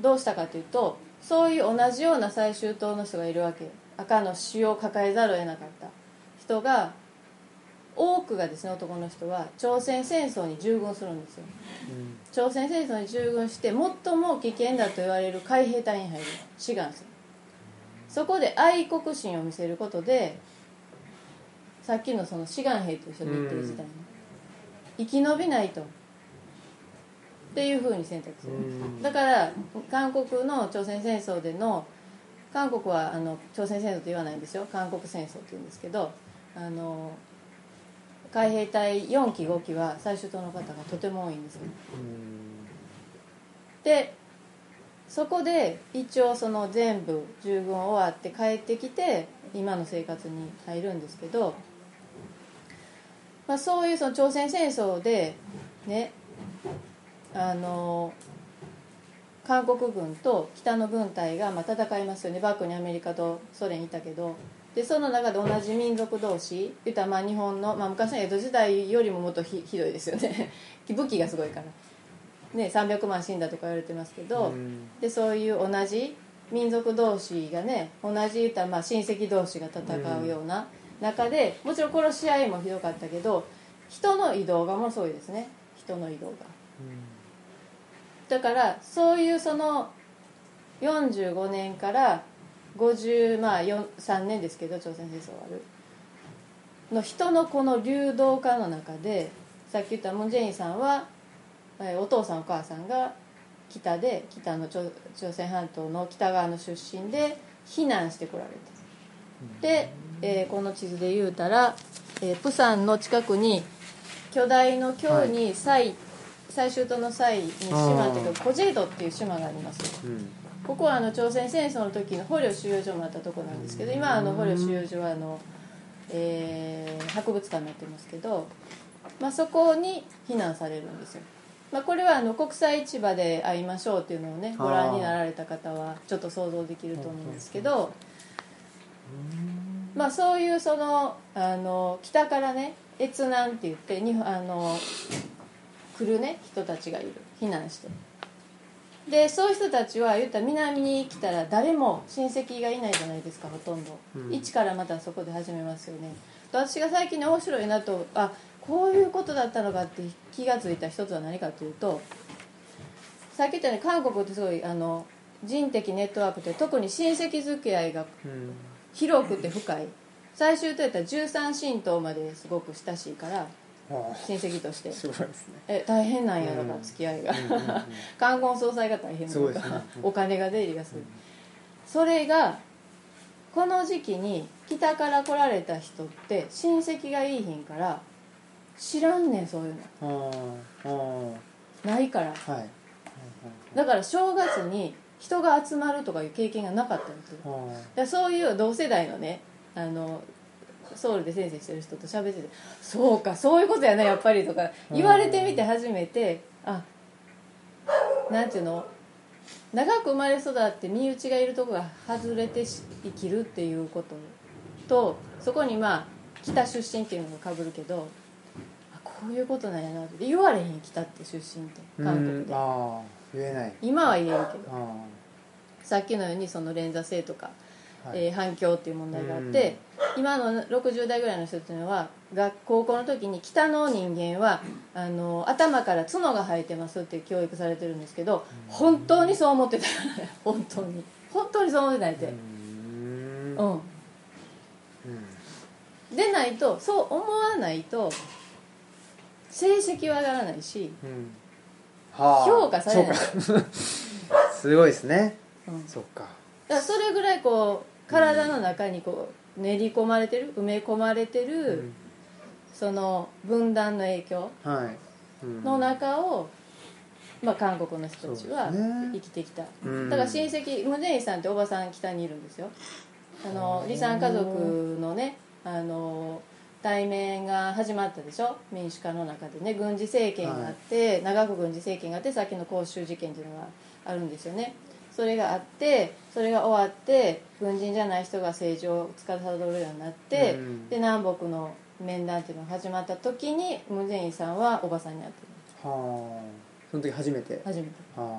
どうしたかというとそういう同じような最終党の人がいるわけ赤の死を抱えざるを得なかった。人が多くがですね男の人は朝鮮戦争に従軍するんですよ。うん。朝鮮戦争に従軍して最も危険だと言われる海兵隊に入る。志願する。そこで愛国心を見せることでさっきのその志願兵と一緒に言ってる時代に生き延びないとっていうふうに選択する。うん。だから韓国の朝鮮戦争での韓国はあの朝鮮戦争と言わないんですよ。韓国戦争って言うんですけどあの海兵隊4期5期は最終党の方がとても多いんですよ。でそこで一応その全部従軍終わって帰ってきて今の生活に入るんですけど、まあ、そういうその朝鮮戦争でねあの韓国軍と北の軍隊がまあ戦いますよね。バックにアメリカとソ連いたけど。でその中で同じ民族同士言ったらまあ日本の、まあ、昔の江戸時代よりももっとひひどいですよね。武器がすごいから、ね、300万死んだとか言われてますけど、うん。でそういう同じ民族同士がね同じ言ったらまあ親戚同士が戦うような中で、もちろん殺し合いもひどかったけど人の移動がものすごいですね。人の移動がだからそういうその45年から50まあ4 3年ですけど朝鮮戦争終わる。の人のこの流動化の中でさっき言ったムン・ジェインさんはえーお父さんお母さんが北で北の朝朝鮮半島の北側の出身で避難してこられてで、えーこの地図で言うたら、えープサンの近くに巨大の京に最最終島の最に島というかコジェイドっていう島がありますうん。ここはあの朝鮮戦争の時の捕虜収容所もあったところなんですけど今あの捕虜収容所はあの、えー博物館になってますけど、まあ、そこに避難されるんですよ、まあ、これはあの国際市場で会いましょうっていうのをねご覧になられた方はちょっと想像できると思うんですけど、まあ、そういうそのあの北からね越南って言ってにあの来るね人たちがいる。避難して。でそういう人たちは言ったら南に来たら誰も親戚がいないじゃないですかほとんど、うん。一からまたそこで始めますよね。で私が最近ね面白いなとあこういうことだったのかって気が付いた一つは何かというとさっき言ったように韓国ってすごいあの人的ネットワークって特に親戚付き合いがうん。広くて深い。最終といったら13神道まですごく親しいからあ親戚として。あすごいですね。え大変なんやだからうん付き合いが。うんうんうん 冠婚葬祭が大変なのか、ね。お金が出入りがする、それがこの時期に北から来られた人って親戚がいいひんから知らんねんそういうの。ないから。あはいだから正月に人が集まるとかいう経験がなかったんですよ。そういう同世代のねあのソウルで先生してる人と喋ってて「そうかそういうことやなやっぱり」とか言われてみて初めてあなんていうの？長く生まれ育って身内がいるとこが外れてし生きるっていうこととそこにまあ北出身っていうのがかぶるけどあこういうことなんやなって言われへん北って出身ってあ韓国で。言えない。今は言えるけど。あさっきのようにその連座性とかえー反響っていう問題があって、今の60代ぐらいの人っていうのは学高校の時に北の人間はあの頭から角が生えてますって教育されてるんですけど本当にそう思ってた。本当に。本当にそう思ってないって。うん。うん。でないとそう思わないと成績は上がらないし、うん。はあ。評価されない。そうか。すごいですね。うん、だか。そっからそれぐらいこう体の中にこう練り込まれてる埋め込まれてる、うん。その分断の影響の中を、まあ、韓国の人たちは生きてきた、うん。だから親戚ムネイさんっておばさん北にいるんですよ。あの離散家族のねあの対面が始まったでしょ？民主化の中でね軍事政権があって、長く軍事政権があってさっきの光州事件っていうのがあるんですよねそれがあってそれが終わって軍人じゃない人が政治を司るようになって、うん。で南北の面談っていうのが始まった時にムン・ジェインさんはおばさんに会ってる。はあ。その時初めて。初めて。ああ、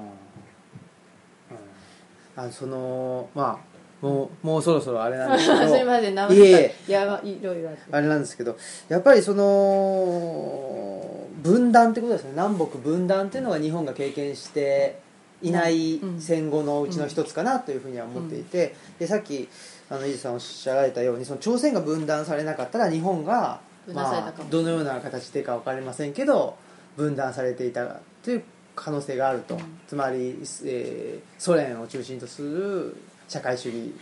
うん、あそのまあもうもうそろそろあれなんですけど。すいません生いえいえ。いやいろいろあって。あれなんですけどやっぱりその分断ってことですね。南北分断っていうのが日本が経験していないうん戦後のうちの一つかなというふうには思っていて、でさっきあの伊豆さんおっしゃられたようにその朝鮮が分断されなかったら日本が、まあどのような形でか分かりませんけど分断されていたという可能性があると、うん。つまり、えーソ連を中心とする社会主義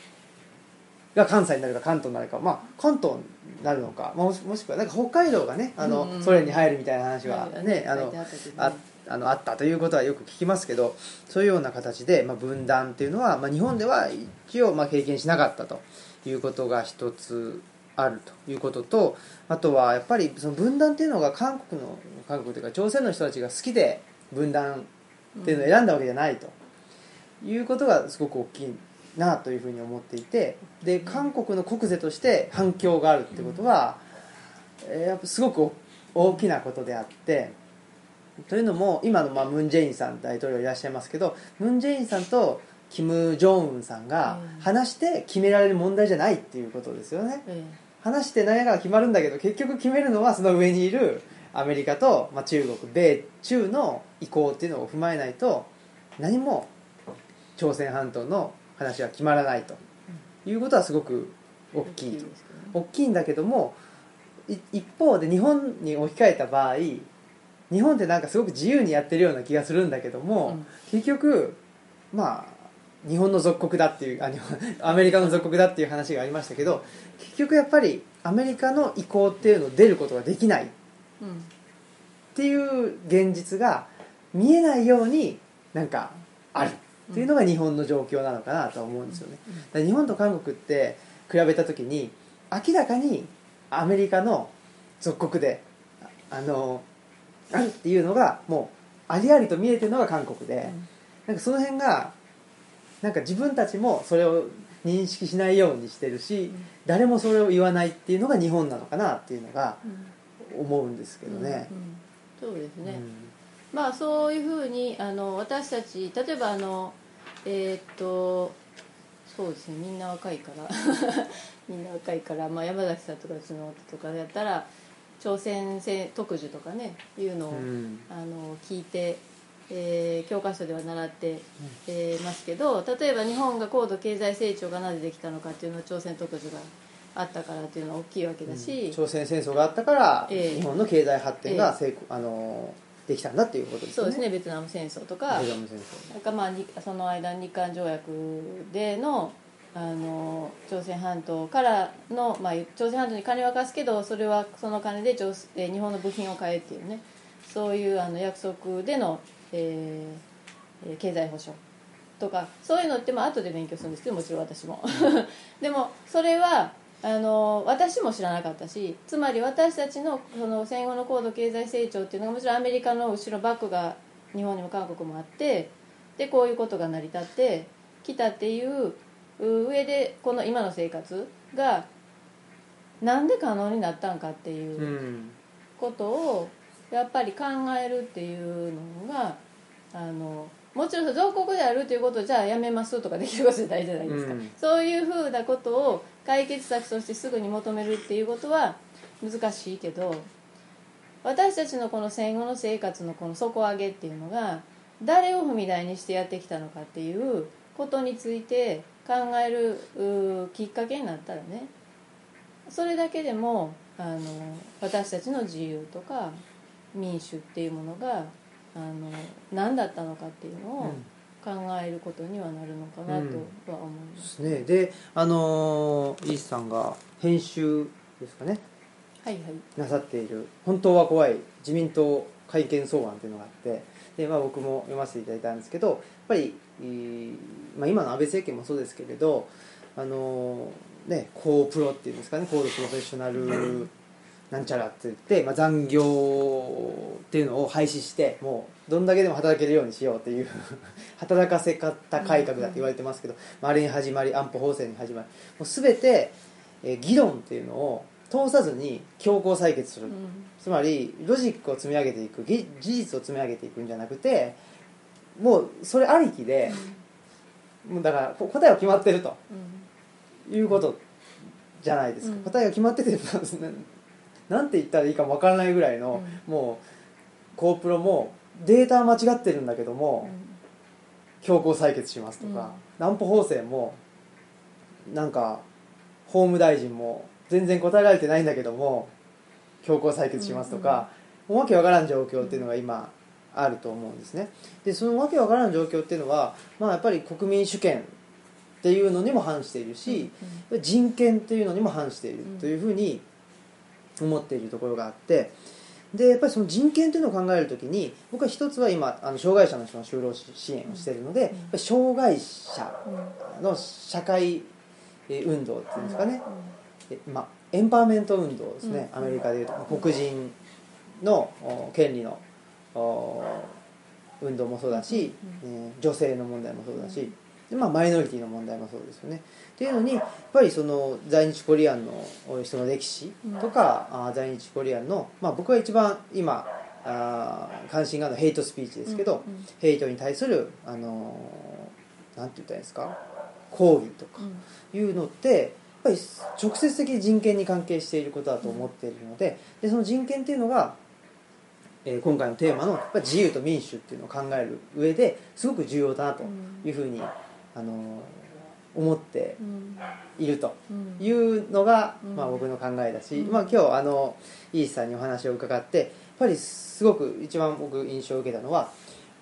が関西になるか関東になるか、まあ、関東になるのか、まあもしくはなんか北海道がねあの、ソ連に入るみたいな話はね、あのあっあのあったということはよく聞きますけどそういうような形で、まあ、分断っていうのは、まあ、日本では一応まあ経験しなかったということが一つあるということとあとはやっぱりその分断っていうのが韓国の韓国というか朝鮮の人たちが好きで分断っていうのを選んだわけじゃないと。いうことがすごく大きいなというふうに思っていてで韓国の国是として反響があるってことは、えやっぱすごく大きなことであってというのも今のまあムン・ジェインさん大統領いらっしゃいますけどムン・ジェインさんとキム・ジョンウンさんがうん。話して決められる問題じゃないっていうことですよね。え話して何やから決まるんだけど結局決めるのはその上にいるアメリカと、まあ、中国米中の意向っていうのを踏まえないと何も朝鮮半島の話は決まらないと。いうことはすごく大きい大きいんだけどもい一方で日本に置き換えた場合日本ってなんかすごく自由にやってるような気がするんだけども、結局まあ日本の属国だっていうあ日本 アメリカの属国だっていう話がありましたけど結局やっぱりアメリカの意向っていうのを出ることができない。っうん。ていう現実が見えないようになんかある。っていうのが日本の状況なのかなとは思うんですよね。日本と韓国って比べた時に明らかにアメリカの属国でああのあるっていうのがもうありありと見えてるのが韓国で、なんかその辺がなんか自分たちもそれを認識しないようにしてるし、誰もそれを言わないっていうのが日本なのかなっていうのが思うんですけどね。うん。うんそうですね、うん。まあそういうふうにあの私たち例えばあのえーっとそうですね。みんな若いから。みんな若いから、まあ、山崎さんとかうちの夫とかやったら朝鮮戦特需とかねいうのを、うん。あの聞いて、えー教科書では習って、えーますけど例えば日本が高度経済成長がなぜできたのかっていうのは朝鮮特需があったからっていうのは大きいわけだし、朝鮮戦争があったから、ええ。日本の経済発展が成功、あのできたんだっていうことですよね。そうですねベトナム戦争とかベトナム戦争。なんかまあにその間日韓条約でのあの朝鮮半島からの、まあ、朝鮮半島に金は貸すけどそれはその金で朝え日本の部品を買えっていうね。そういうあの約束での、えー経済保障とかそういうのってまあ後で勉強するんですけどもちろん私も。でもそれはあの私も知らなかったしつまり私たちのその戦後の高度経済成長っていうのがもちろんアメリカの後ろバックが日本にも韓国もあってでこういうことが成り立ってきたっていう上でこの今の生活がなんで可能になったんかっていううんことをやっぱり考えるっていうのがあのもちろん造国であるということをじゃあやめますとかできることじゃないじゃないですか、うん。そういうふうなことを解決策としてすぐに求めるっていうことは難しいけど私たちのこの戦後の生活のこの底上げっていうのが誰を踏み台にしてやってきたのかっていうことについて考えるうきっかけになったらねそれだけでもあの私たちの自由とか民主っていうものがあの何だったのかっていうのを考えることにはなるのかなとは思います、ですね。であのーイースさんが編集ですかね。はいはい。なさっている「本当は怖い自民党改憲草案」っていうのがあってで、まあ、僕も読ませていただいたんですけどやっぱり、えーまあ、今の安倍政権もそうですけれどあのーね高プロっていうんですかね高度プロフェッショナルなんちゃらって言って、まあ、残業っていうのを廃止してもうどんだけでも働けるようにしようっていう 働かせ方改革だって言われてますけど、まあ、あれに始まり安保法制に始まりもう全て、えー議論っていうのを通さずに強行採決する、うん。つまりロジックを積み上げていくぎ事実を積み上げていくんじゃなくてもうそれありきで、もうだからこ答えは決まってるとうん。いうことじゃないですか、うん。答えが決まっててなんて言ったらいいかもわからないぐらいの、もうコープロもデータは間違ってるんだけども、強行採決しますとか、安保法制もなんか法務大臣も全然答えられてないんだけども強行採決しますとか、もうわけわからん状況っていうのが今あると思うんですね。でそのわけわからん状況っていうのは、まあ、やっぱり国民主権っていうのにも反しているし、人権っていうのにも反しているというふうに思っているところがあってでやっぱりその人権というのを考えるときに僕は一つは今あの障害者の人の就労支援をしているので、やっぱり障害者の社会えー運動っていうんですかね、えまあ、エンパワーメント運動ですね、うん。アメリカでいうと黒人のお権利のお運動もそうだし、えー女性の問題もそうだし、でまあ、マイノリティの問題もそうですよね。っていうのにやっぱりその在日コリアンの人の歴史とか、あー在日コリアンの、まあ、僕が一番今あー関心があるのはヘイトスピーチですけど、ヘイトに対する、あのーなんて言ったらいいですか？抗議とかいうのってやっぱり直接的に人権に関係していることだと思っているのででその人権っていうのが、えー今回のテーマの自由と民主っていうのを考える上ですごく重要だなというふうに、あのー思ってうん。いるとうん。いうのが、うん。まあ、僕の考えだし、うん。まあ、今日あのイースさんにお話を伺ってやっぱりすごく一番僕印象を受けたのは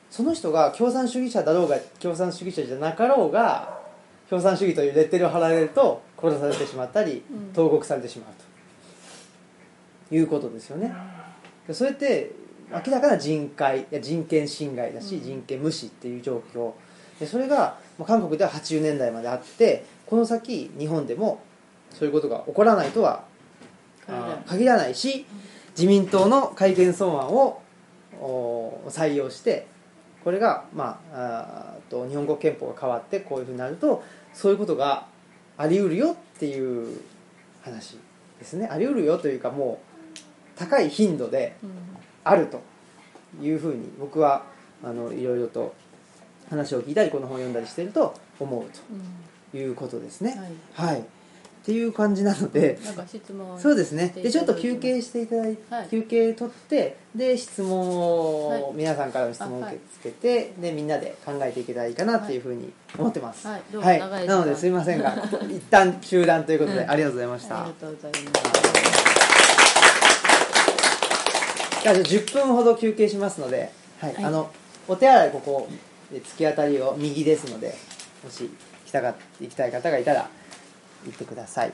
その人が共産主義者だろうが共産主義者じゃなかろうが共産主義というレッテルを貼られると殺されてしまったりうん。投獄されてしまうということですよね。でそれって明らかな人海いや人権侵害だし、うん。人権無視っていう状況。でそれがまあ韓国では80年代まであってこの先日本でもそういうことが起こらないとは限らない。し自民党の改憲草案をお採用してこれが、まあ、あーと日本国憲法が変わってこういうふうになるとそういうことがあり得るよっていう話ですね。あり得るよというかもう高い頻度でうんあるというふうに僕はあのいろいろと話を聞いたりこの本を読んだりしてると思ううん。ということですね。はい。はい、っていう感じなので、なんか質問そうですね。でちょっと休憩していただいて、はい。休憩取ってで質問を、はい。皆さんからの質問を受け付けて、でみんなで考えていけたらいいかなっていうふうに思ってます。はい。なのですいませんが 一旦中断ということで、うんありがとうございました、ありがとうございますじゃあ10分ほど休憩しますので、はいはい。あのお手洗いここで突き当たりを右ですのでもし来たか行きたい方がいたら行ってください